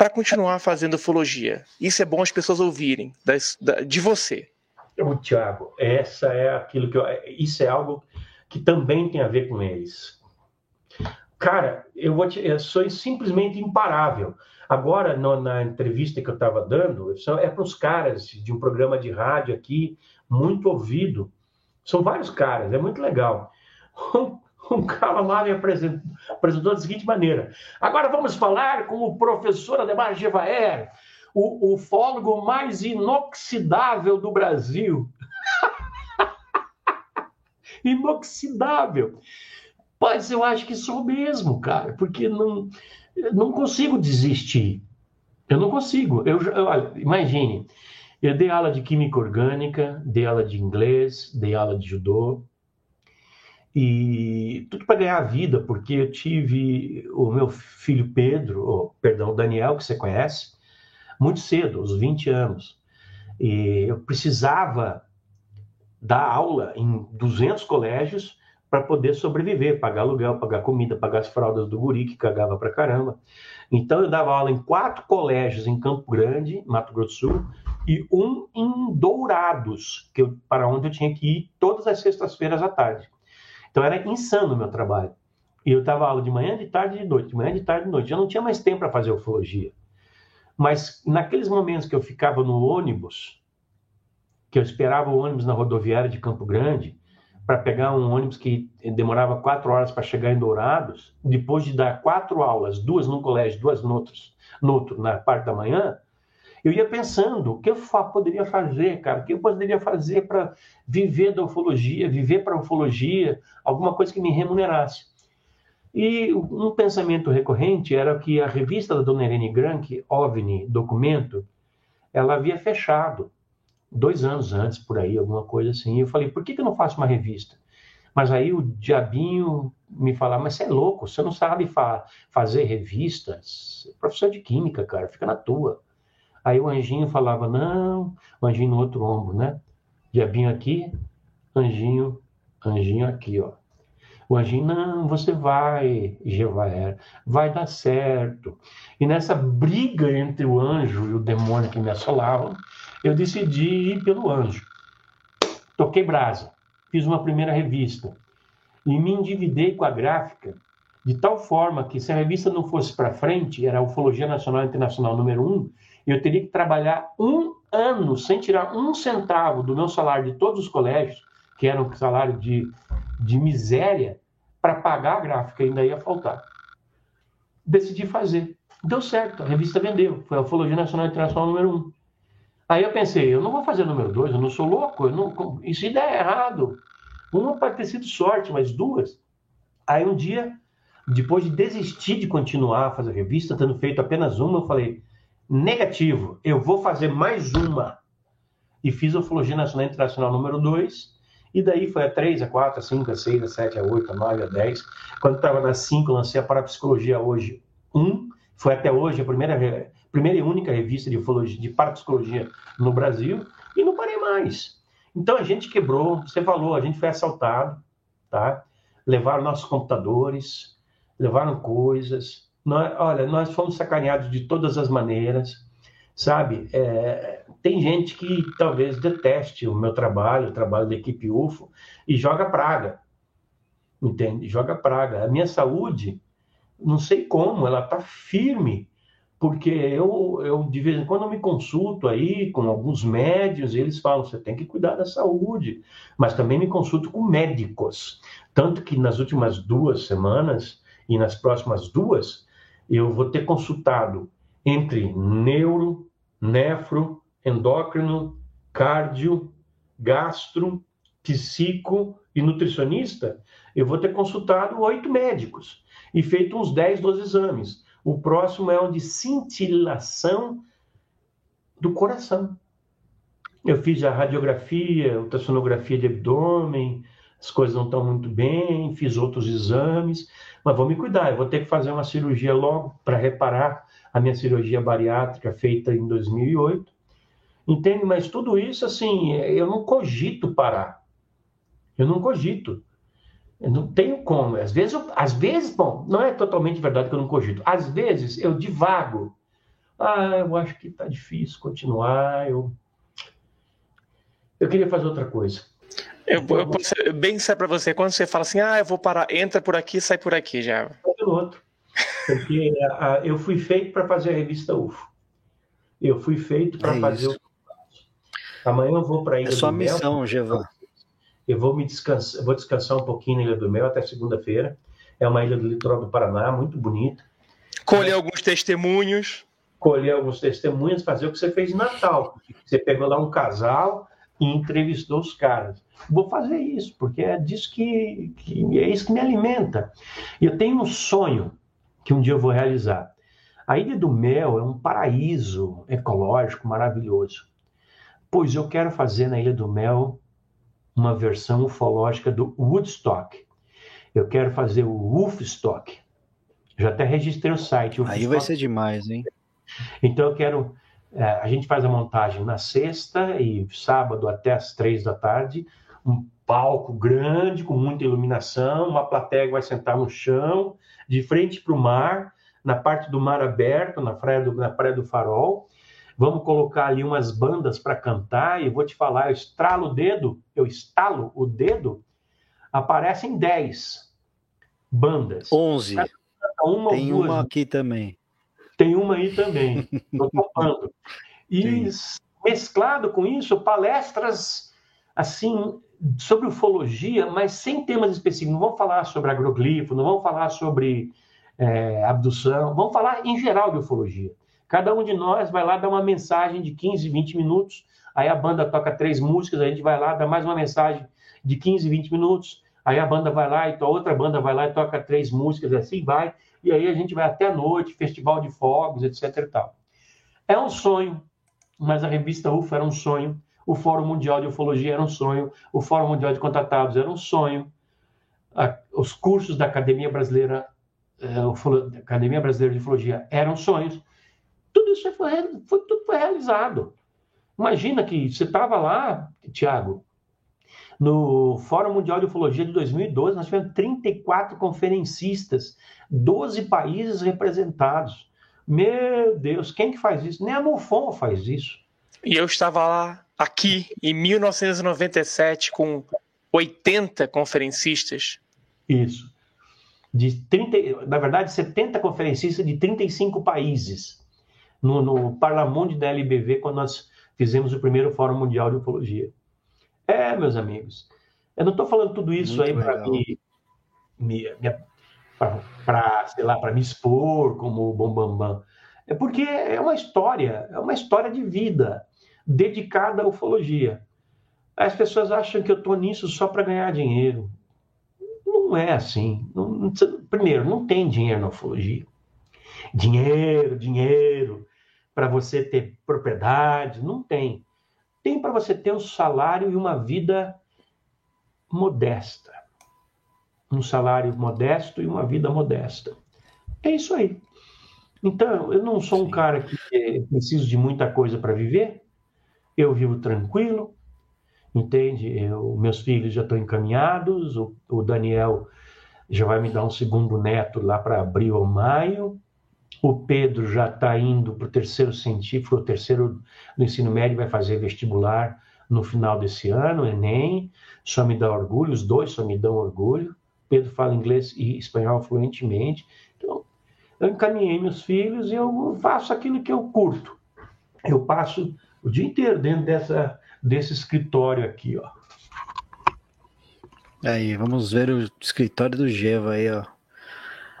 [SPEAKER 3] para continuar fazendo ufologia? Isso é bom as pessoas ouvirem das, da, de você.
[SPEAKER 4] O Tiago, essa é aquilo que eu, isso é algo que também tem a ver com eles. Cara, eu vou te, eu sou simplesmente imparável. Agora, no, na entrevista que eu estava dando, é para os caras de um programa de rádio aqui, muito ouvido, são vários caras, é muito legal. *laughs* *laughs* Um, cara lá me apresentou, apresentou da seguinte maneira: agora vamos falar com o professor Ademar Gevaer, o ufólogo mais inoxidável do Brasil. *laughs* inoxidável. Mas eu acho que sou mesmo, cara, porque não, não consigo desistir. Eu não consigo. Eu, eu, imagine, eu dei aula de química orgânica, dei aula de inglês, dei aula de judô. E tudo para ganhar a vida, porque eu tive o meu filho Pedro, ou, perdão, Daniel, que você conhece, muito cedo, aos 20 anos. E eu precisava dar aula em 200 colégios para poder sobreviver, pagar aluguel, pagar comida, pagar as fraldas do guri, que cagava para caramba. Então, eu dava aula em quatro colégios em Campo Grande, Mato Grosso do Sul, e um em Dourados, que eu, para onde eu tinha que ir todas as sextas-feiras à tarde. Então era insano o meu trabalho. E eu dava aula de manhã, de tarde e de noite, de manhã, de tarde e de noite. Eu não tinha mais tempo para fazer ufologia. Mas naqueles momentos que eu ficava no ônibus, que eu esperava o ônibus na rodoviária de Campo Grande, para pegar um ônibus que demorava quatro horas para chegar em Dourados, depois de dar quatro aulas, duas no colégio, duas no outro, na parte da manhã, eu ia pensando o que eu poderia fazer, cara, o que eu poderia fazer para viver da ufologia, viver para ufologia, alguma coisa que me remunerasse. E um pensamento recorrente era que a revista da Dona Irene Grank, OVNI, Documento, ela havia fechado dois anos antes, por aí, alguma coisa assim. E eu falei, por que, que eu não faço uma revista? Mas aí o diabinho me falava, mas você é louco, você não sabe fa fazer revistas. Professor de química, cara, fica na tua. Aí o anjinho falava, não, o anjinho no outro ombro, né? Diabinho aqui, anjinho, anjinho aqui, ó. O anjinho, não, você vai, Jevaer, vai dar certo. E nessa briga entre o anjo e o demônio que me assolavam, eu decidi ir pelo anjo. Toquei brasa, fiz uma primeira revista e me endividei com a gráfica de tal forma que se a revista não fosse para frente, era a Ufologia Nacional Internacional número um, eu teria que trabalhar um ano sem tirar um centavo do meu salário de todos os colégios, que era um salário de, de miséria, para pagar a gráfica, ainda ia faltar. Decidi fazer. Deu certo, a revista vendeu. Foi a Ufologia Nacional Internacional número um. Aí eu pensei, eu não vou fazer número dois, eu não sou louco, eu não, e se der errado? Uma pode ter sido sorte, mas duas. Aí um dia, depois de desistir de continuar a fazer revista, tendo feito apenas uma, eu falei, negativo, eu vou fazer mais uma. e fiz ufologia nacional internacional número 2, e daí foi a 3, a 4, a 5, a 6, a 7, a 8, a 9, a 10. Quando estava na 5, lancei a Parapsicologia Hoje 1, foi até hoje a primeira, primeira e única revista de, ufologia, de parapsicologia no Brasil, e não parei mais. Então a gente quebrou, você falou, a gente foi assaltado, tá? levaram nossos computadores, levaram coisas. Nós, olha, nós fomos sacaneados de todas as maneiras, sabe? É, tem gente que talvez deteste o meu trabalho, o trabalho da equipe UFO, e joga praga, entende? Joga praga. A minha saúde, não sei como, ela está firme, porque eu, eu de vez em quando eu me consulto aí com alguns médios, e eles falam, você tem que cuidar da saúde, mas também me consulto com médicos. Tanto que nas últimas duas semanas e nas próximas duas, eu vou ter consultado entre neuro, nefro, endócrino, cardio, gastro, psico e nutricionista, eu vou ter consultado oito médicos e feito uns 10, 12 exames. O próximo é o de cintilação do coração. Eu fiz a radiografia, ultrassonografia de abdômen, as coisas não estão muito bem, fiz outros exames, mas vou me cuidar, eu vou ter que fazer uma cirurgia logo para reparar a minha cirurgia bariátrica feita em 2008. Entende? Mas tudo isso, assim, eu não cogito parar. Eu não cogito. Eu não tenho como. Às vezes, eu, às vezes, bom, não é totalmente verdade que eu não cogito. Às vezes eu divago. Ah, eu acho que está difícil continuar. Eu, eu queria fazer outra coisa.
[SPEAKER 3] Eu, eu posso ser bem sério para você. Quando você fala assim, ah, eu vou parar, entra por aqui, sai por aqui já.
[SPEAKER 4] Pelo outro. Porque a, eu fui feito para fazer a revista UFO. Eu fui feito para é fazer isso. o. Amanhã eu vou para a Ilha
[SPEAKER 2] é sua
[SPEAKER 4] do
[SPEAKER 2] missão, Mel. Gevan.
[SPEAKER 4] Eu vou me descansar, vou descansar um pouquinho na Ilha do Mel até segunda-feira. É uma ilha do litoral do Paraná, muito bonita.
[SPEAKER 3] Colher alguns testemunhos.
[SPEAKER 4] Colher alguns testemunhos, fazer o que você fez em Natal. Você pegou lá um casal e entrevistou os caras. Vou fazer isso, porque é disso que, que é isso que me alimenta. E eu tenho um sonho que um dia eu vou realizar. A Ilha do Mel é um paraíso ecológico maravilhoso. Pois eu quero fazer na Ilha do Mel uma versão ufológica do Woodstock. Eu quero fazer o Wolfstock. Já até registrei o site.
[SPEAKER 2] Aí vai ser demais, hein?
[SPEAKER 4] Então eu quero. É, a gente faz a montagem na sexta e sábado até as três da tarde. Um palco grande, com muita iluminação, uma plateia que vai sentar no chão, de frente para o mar, na parte do mar aberto, na praia do, na praia do Farol. Vamos colocar ali umas bandas para cantar, e vou te falar, eu estralo o dedo, eu estalo o dedo, aparecem 10 bandas.
[SPEAKER 2] 11. Uma Tem uma aqui também.
[SPEAKER 4] Tem uma aí também. *laughs* Estou topando. E Sim. mesclado com isso, palestras assim sobre ufologia, mas sem temas específicos. Não vamos falar sobre agroglifo, não vamos falar sobre é, abdução, vamos falar em geral de ufologia. Cada um de nós vai lá dar uma mensagem de 15, 20 minutos, aí a banda toca três músicas, a gente vai lá, dá mais uma mensagem de 15, 20 minutos, aí a banda vai lá e a outra banda vai lá e toca três músicas, assim vai, e aí a gente vai até a noite, festival de fogos, etc e tal. É um sonho, mas a revista UFA era um sonho, o Fórum Mundial de Ufologia era um sonho, o Fórum Mundial de Contatados era um sonho, a, os cursos da Academia Brasileira, eh, Academia Brasileira de Ufologia eram sonhos. Tudo isso foi, foi, tudo foi realizado. Imagina que você estava lá, Tiago, no Fórum Mundial de Ufologia de 2012, nós tivemos 34 conferencistas, 12 países representados. Meu Deus, quem que faz isso? Nem a MUFON faz isso.
[SPEAKER 3] E eu estava lá, aqui, em 1997, com 80 conferencistas.
[SPEAKER 4] Isso. De 30, na verdade, 70 conferencistas de 35 países. No, no Parlamonte da LBV, quando nós fizemos o primeiro Fórum Mundial de Ufologia. É, meus amigos. Eu não estou falando tudo isso Muito aí para me, me, me para sei lá, para me expor como o Bam, Bam, Bam. É porque é uma história, é uma história de vida dedicada à ufologia. As pessoas acham que eu estou nisso só para ganhar dinheiro. Não é assim. Não, primeiro, não tem dinheiro na ufologia. Dinheiro, dinheiro, para você ter propriedade, não tem. tem para você ter um salário e uma vida modesta. Um salário modesto e uma vida modesta. É isso aí. Então, eu não sou um cara que é, preciso de muita coisa para viver. Eu vivo tranquilo, entende? Eu, meus filhos já estão encaminhados. O, o Daniel já vai me dar um segundo neto lá para abril ou maio. O Pedro já está indo para o terceiro científico, o terceiro do ensino médio, vai fazer vestibular no final desse ano, Enem. Só me dá orgulho, os dois só me dão orgulho. Pedro fala inglês e espanhol fluentemente. Então, eu encaminhei meus filhos e eu faço aquilo que eu curto. Eu passo o dia inteiro dentro dessa, desse escritório aqui, ó.
[SPEAKER 2] Aí, vamos ver o escritório do Geva aí, ó.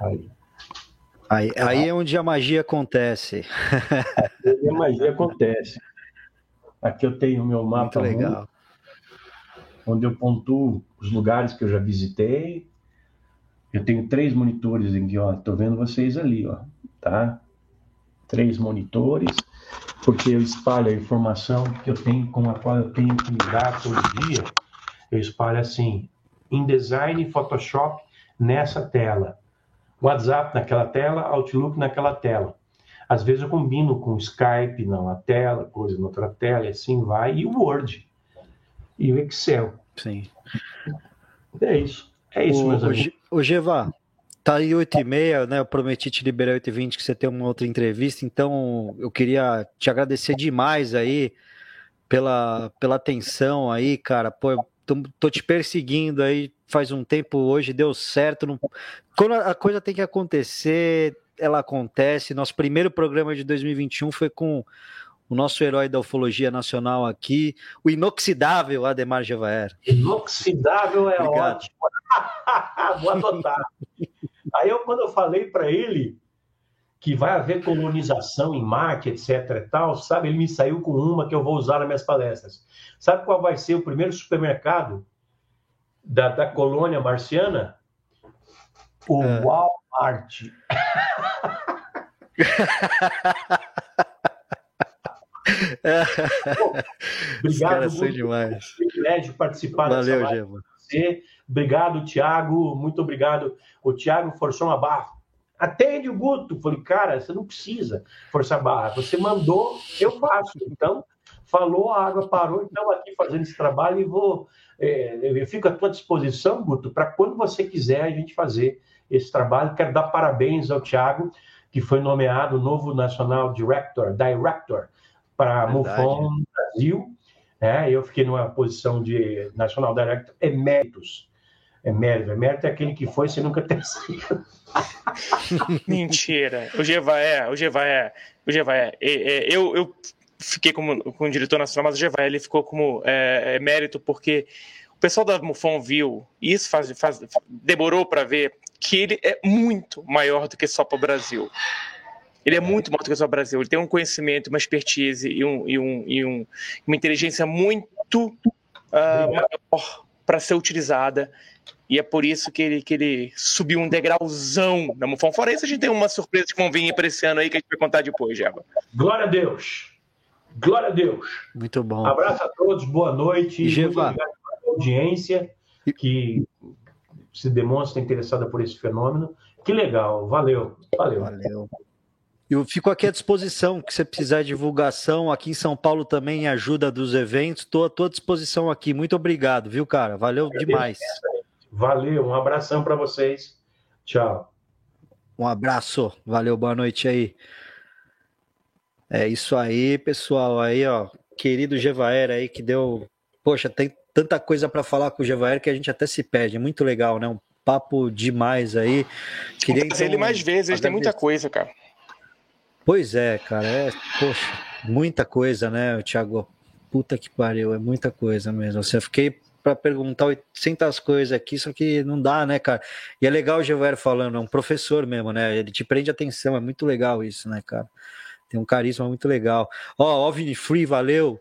[SPEAKER 2] Aí. Aí, aí é onde a magia acontece.
[SPEAKER 4] Aqui a magia acontece. Aqui eu tenho o meu mapa.
[SPEAKER 2] Muito legal.
[SPEAKER 4] Onde eu pontuo os lugares que eu já visitei. Eu tenho três monitores aqui, ó. Tô vendo vocês ali, ó. Tá? Três monitores, porque eu espalho a informação que eu tenho, com a qual eu tenho que lidar todo dia. Eu espalho assim, InDesign, Photoshop nessa tela, WhatsApp naquela tela, Outlook naquela tela. Às vezes eu combino com Skype na tela, coisa na outra tela, e assim vai, e o Word, e o Excel.
[SPEAKER 2] Sim.
[SPEAKER 4] É isso. É isso,
[SPEAKER 2] o,
[SPEAKER 4] meus amigos.
[SPEAKER 2] O Geva, tá aí 8 e meia, né? Eu prometi te liberar 8 e 20 que você tem uma outra entrevista, então eu queria te agradecer demais aí pela, pela atenção aí, cara. Pô, tô, tô, te perseguindo aí faz um tempo hoje, deu certo. Não... Quando a coisa tem que acontecer, ela acontece. Nosso primeiro programa de 2021 foi com o nosso herói da ufologia nacional aqui, o inoxidável Ademar Jevaer.
[SPEAKER 4] Inoxidável é Obrigado. ótimo. *laughs* Vou adotar. Aí eu, quando eu falei para ele que vai haver colonização em Marte, etc e tal, sabe, ele me saiu com uma que eu vou usar nas minhas palestras. Sabe qual vai ser o primeiro supermercado da, da colônia marciana? O é. Walmart. *laughs*
[SPEAKER 2] obrigado, Os são demais.
[SPEAKER 4] privilégio participar
[SPEAKER 2] Valeu, dessa live
[SPEAKER 4] você. Obrigado, Tiago. Muito obrigado. O Tiago forçou uma barra. Atende o Guto. Falei, cara, você não precisa forçar a barra. Você mandou, eu faço. Então, falou, a água parou. Então, aqui fazendo esse trabalho e vou. É, eu fico à tua disposição, Guto, para quando você quiser a gente fazer esse trabalho. Quero dar parabéns ao Tiago, que foi nomeado novo National Director, Director para a MUFON Brasil. É, eu fiquei numa posição de National Director Eméritos. Emérito. Emérito é aquele que foi sem nunca *laughs* ter sido.
[SPEAKER 3] Mentira. O Gevaé, o Gevaé, o Gevaé. Eu, eu fiquei como, como diretor nacional, mas o Gevaé ele ficou como é, emérito porque o pessoal da MUFON viu, e isso faz, faz, demorou para ver, que ele é muito maior do que só para o Brasil. Ele é muito maior do que só o Brasil. Ele tem um conhecimento, uma expertise e, um, e, um, e um, uma inteligência muito uh, maior para ser utilizada. E é por isso que ele, que ele subiu um degrauzão na Mufão. Fora isso, a gente tem umas surpresas que vão vir para esse ano aí que a gente vai contar depois, Jeba.
[SPEAKER 4] Glória a Deus. Glória a Deus.
[SPEAKER 2] Muito bom.
[SPEAKER 4] Abraço a todos, boa noite. Geva. Muito obrigado pela audiência que se demonstra interessada por esse fenômeno. Que legal. Valeu. Valeu.
[SPEAKER 2] Valeu. Eu fico aqui à disposição, que você precisar de divulgação aqui em São Paulo também, ajuda dos eventos, estou à tua disposição aqui. Muito obrigado, viu, cara? Valeu demais.
[SPEAKER 4] Valeu, um abração para vocês. Tchau.
[SPEAKER 2] Um abraço, valeu, boa noite aí. É isso aí, pessoal. Aí, ó, querido Gevaer aí que deu. Poxa, tem tanta coisa para falar com o Gevaer que a gente até se perde. É muito legal, né? Um papo demais aí.
[SPEAKER 3] Queria então, ele mais vezes, ele tem muita coisa, cara.
[SPEAKER 2] Pois é, cara, é, poxa, muita coisa, né, Thiago? Puta que pariu, é muita coisa mesmo. Eu fiquei para perguntar 800 coisas aqui, só que não dá, né, cara? E é legal o Gilberto falando, é um professor mesmo, né? Ele te prende atenção, é muito legal isso, né, cara? Tem um carisma muito legal. Ó, OVNI Free, valeu.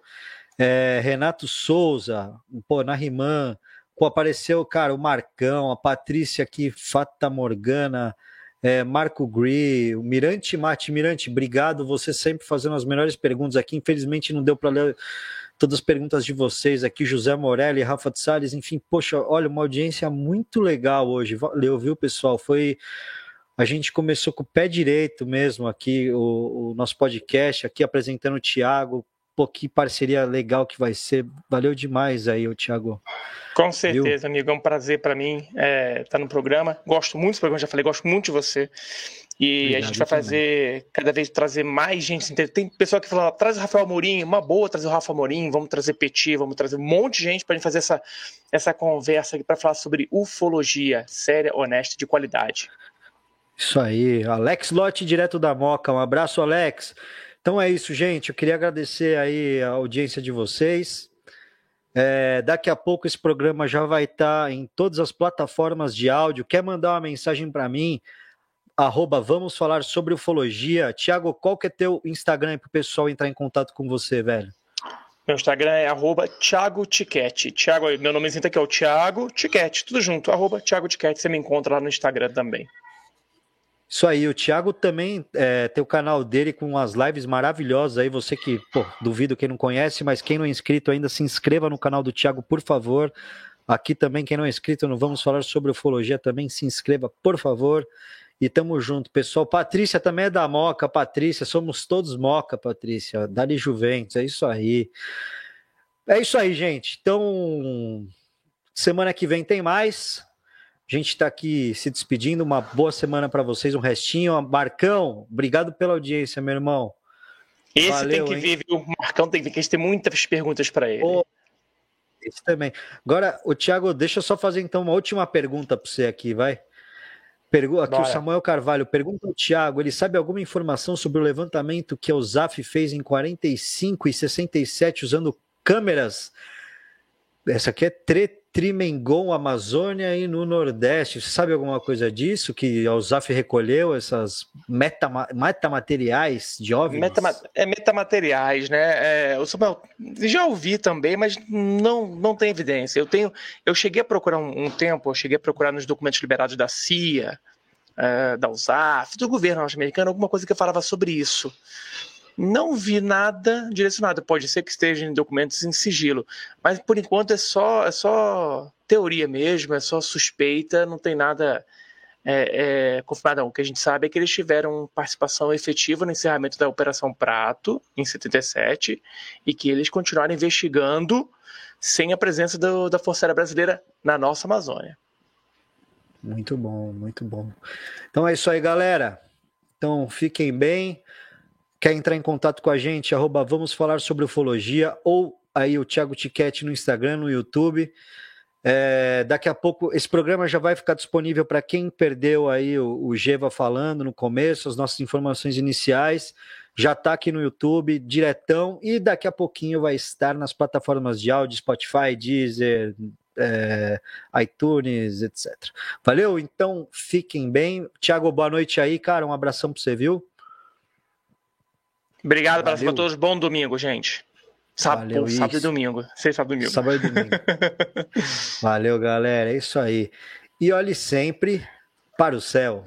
[SPEAKER 2] É, Renato Souza, pô, Nariman, pô, apareceu, cara, o Marcão, a Patrícia aqui, Fata Morgana, é, Marco Gri, o Mirante Mate, Mirante, obrigado, você sempre fazendo as melhores perguntas aqui. Infelizmente não deu para ler todas as perguntas de vocês aqui, José Morelli, Rafa de Salles, enfim, poxa, olha, uma audiência muito legal hoje. Valeu, viu, pessoal? Foi. A gente começou com o pé direito mesmo aqui, o, o nosso podcast, aqui apresentando o Thiago. Pô, que parceria legal que vai ser. Valeu demais aí, o Thiago.
[SPEAKER 3] Com certeza, Viu? amigo. É um prazer para mim estar é, tá no programa. Gosto muito do programa, já falei, gosto muito de você. E Obrigado, a gente vai fazer, também. cada vez trazer mais gente. Tem pessoal que fala, traz o Rafael Amorim, uma boa trazer o Rafa Amorim, vamos trazer Petit, vamos trazer um monte de gente para gente fazer essa, essa conversa aqui para falar sobre ufologia séria, honesta de qualidade.
[SPEAKER 2] Isso aí, Alex Lotte, direto da Moca. Um abraço, Alex. Então é isso, gente. Eu queria agradecer aí a audiência de vocês. É, daqui a pouco esse programa já vai estar em todas as plataformas de áudio. Quer mandar uma mensagem para mim? arroba Vamos Falar Sobre Ufologia. Tiago, qual que é teu Instagram para o pessoal entrar em contato com você, velho?
[SPEAKER 3] Meu Instagram é arroba Thiago Tiquete. Thiago, meu nome aqui é o Thiago Tiquete, tudo junto, arroba Thiago Tiquete, você me encontra lá no Instagram também.
[SPEAKER 2] Isso aí, o Thiago também é, tem o canal dele com umas lives maravilhosas aí, você que, pô, duvido quem não conhece, mas quem não é inscrito ainda, se inscreva no canal do Thiago, por favor. Aqui também, quem não é inscrito, não vamos falar sobre ufologia também, se inscreva, por favor. E tamo junto, pessoal. Patrícia também é da Moca, Patrícia. Somos todos Moca, Patrícia. Dali Juventus, é isso aí. É isso aí, gente. Então, semana que vem tem mais. A gente está aqui se despedindo. Uma boa semana para vocês, um restinho. Marcão, obrigado pela audiência, meu irmão.
[SPEAKER 3] Esse Valeu, tem que vir, viu? O Marcão tem que vir, que a gente tem muitas perguntas para ele. Oh,
[SPEAKER 2] esse também. Agora, o Thiago, deixa eu só fazer então uma última pergunta para você aqui, vai. Pergunta aqui Bora. o Samuel Carvalho pergunta ao Tiago: ele sabe alguma informação sobre o levantamento que o ZAF fez em 45 e 67 usando câmeras? Essa aqui é Trimengon, Amazônia e no Nordeste. Você sabe alguma coisa disso? Que o ZAF recolheu essas metama metamateriais de OVNIs?
[SPEAKER 3] Metama é metamateriais, né? É, Samuel, já ouvi também, mas não, não tem evidência. Eu tenho, eu cheguei a procurar um, um tempo, eu cheguei a procurar nos documentos liberados da CIA, é, da USAF, do governo norte-americano, alguma coisa que falava sobre isso. Não vi nada direcionado. Pode ser que esteja em documentos em sigilo, mas por enquanto é só, é só teoria mesmo, é só suspeita, não tem nada é, é, confirmado. O que a gente sabe é que eles tiveram participação efetiva no encerramento da Operação Prato, em 77, e que eles continuaram investigando sem a presença do, da Força Aérea Brasileira na nossa Amazônia.
[SPEAKER 2] Muito bom, muito bom. Então é isso aí, galera. Então fiquem bem. Quer entrar em contato com a gente? Arroba Vamos Falar sobre Ufologia ou aí o Thiago Tiquete no Instagram, no YouTube. É, daqui a pouco esse programa já vai ficar disponível para quem perdeu aí o, o Geva falando no começo, as nossas informações iniciais. Já está aqui no YouTube, diretão, e daqui a pouquinho vai estar nas plataformas de áudio, Spotify, Deezer, é, iTunes, etc. Valeu? Então fiquem bem. Tiago, boa noite aí, cara. Um abração para você, viu?
[SPEAKER 3] Obrigado para todos. Bom domingo, gente. Sábado, Valeu, sábado e domingo. Seis sábado e domingo.
[SPEAKER 2] Sábado e domingo. *laughs* Valeu, galera. É isso aí. E olhe sempre para o céu.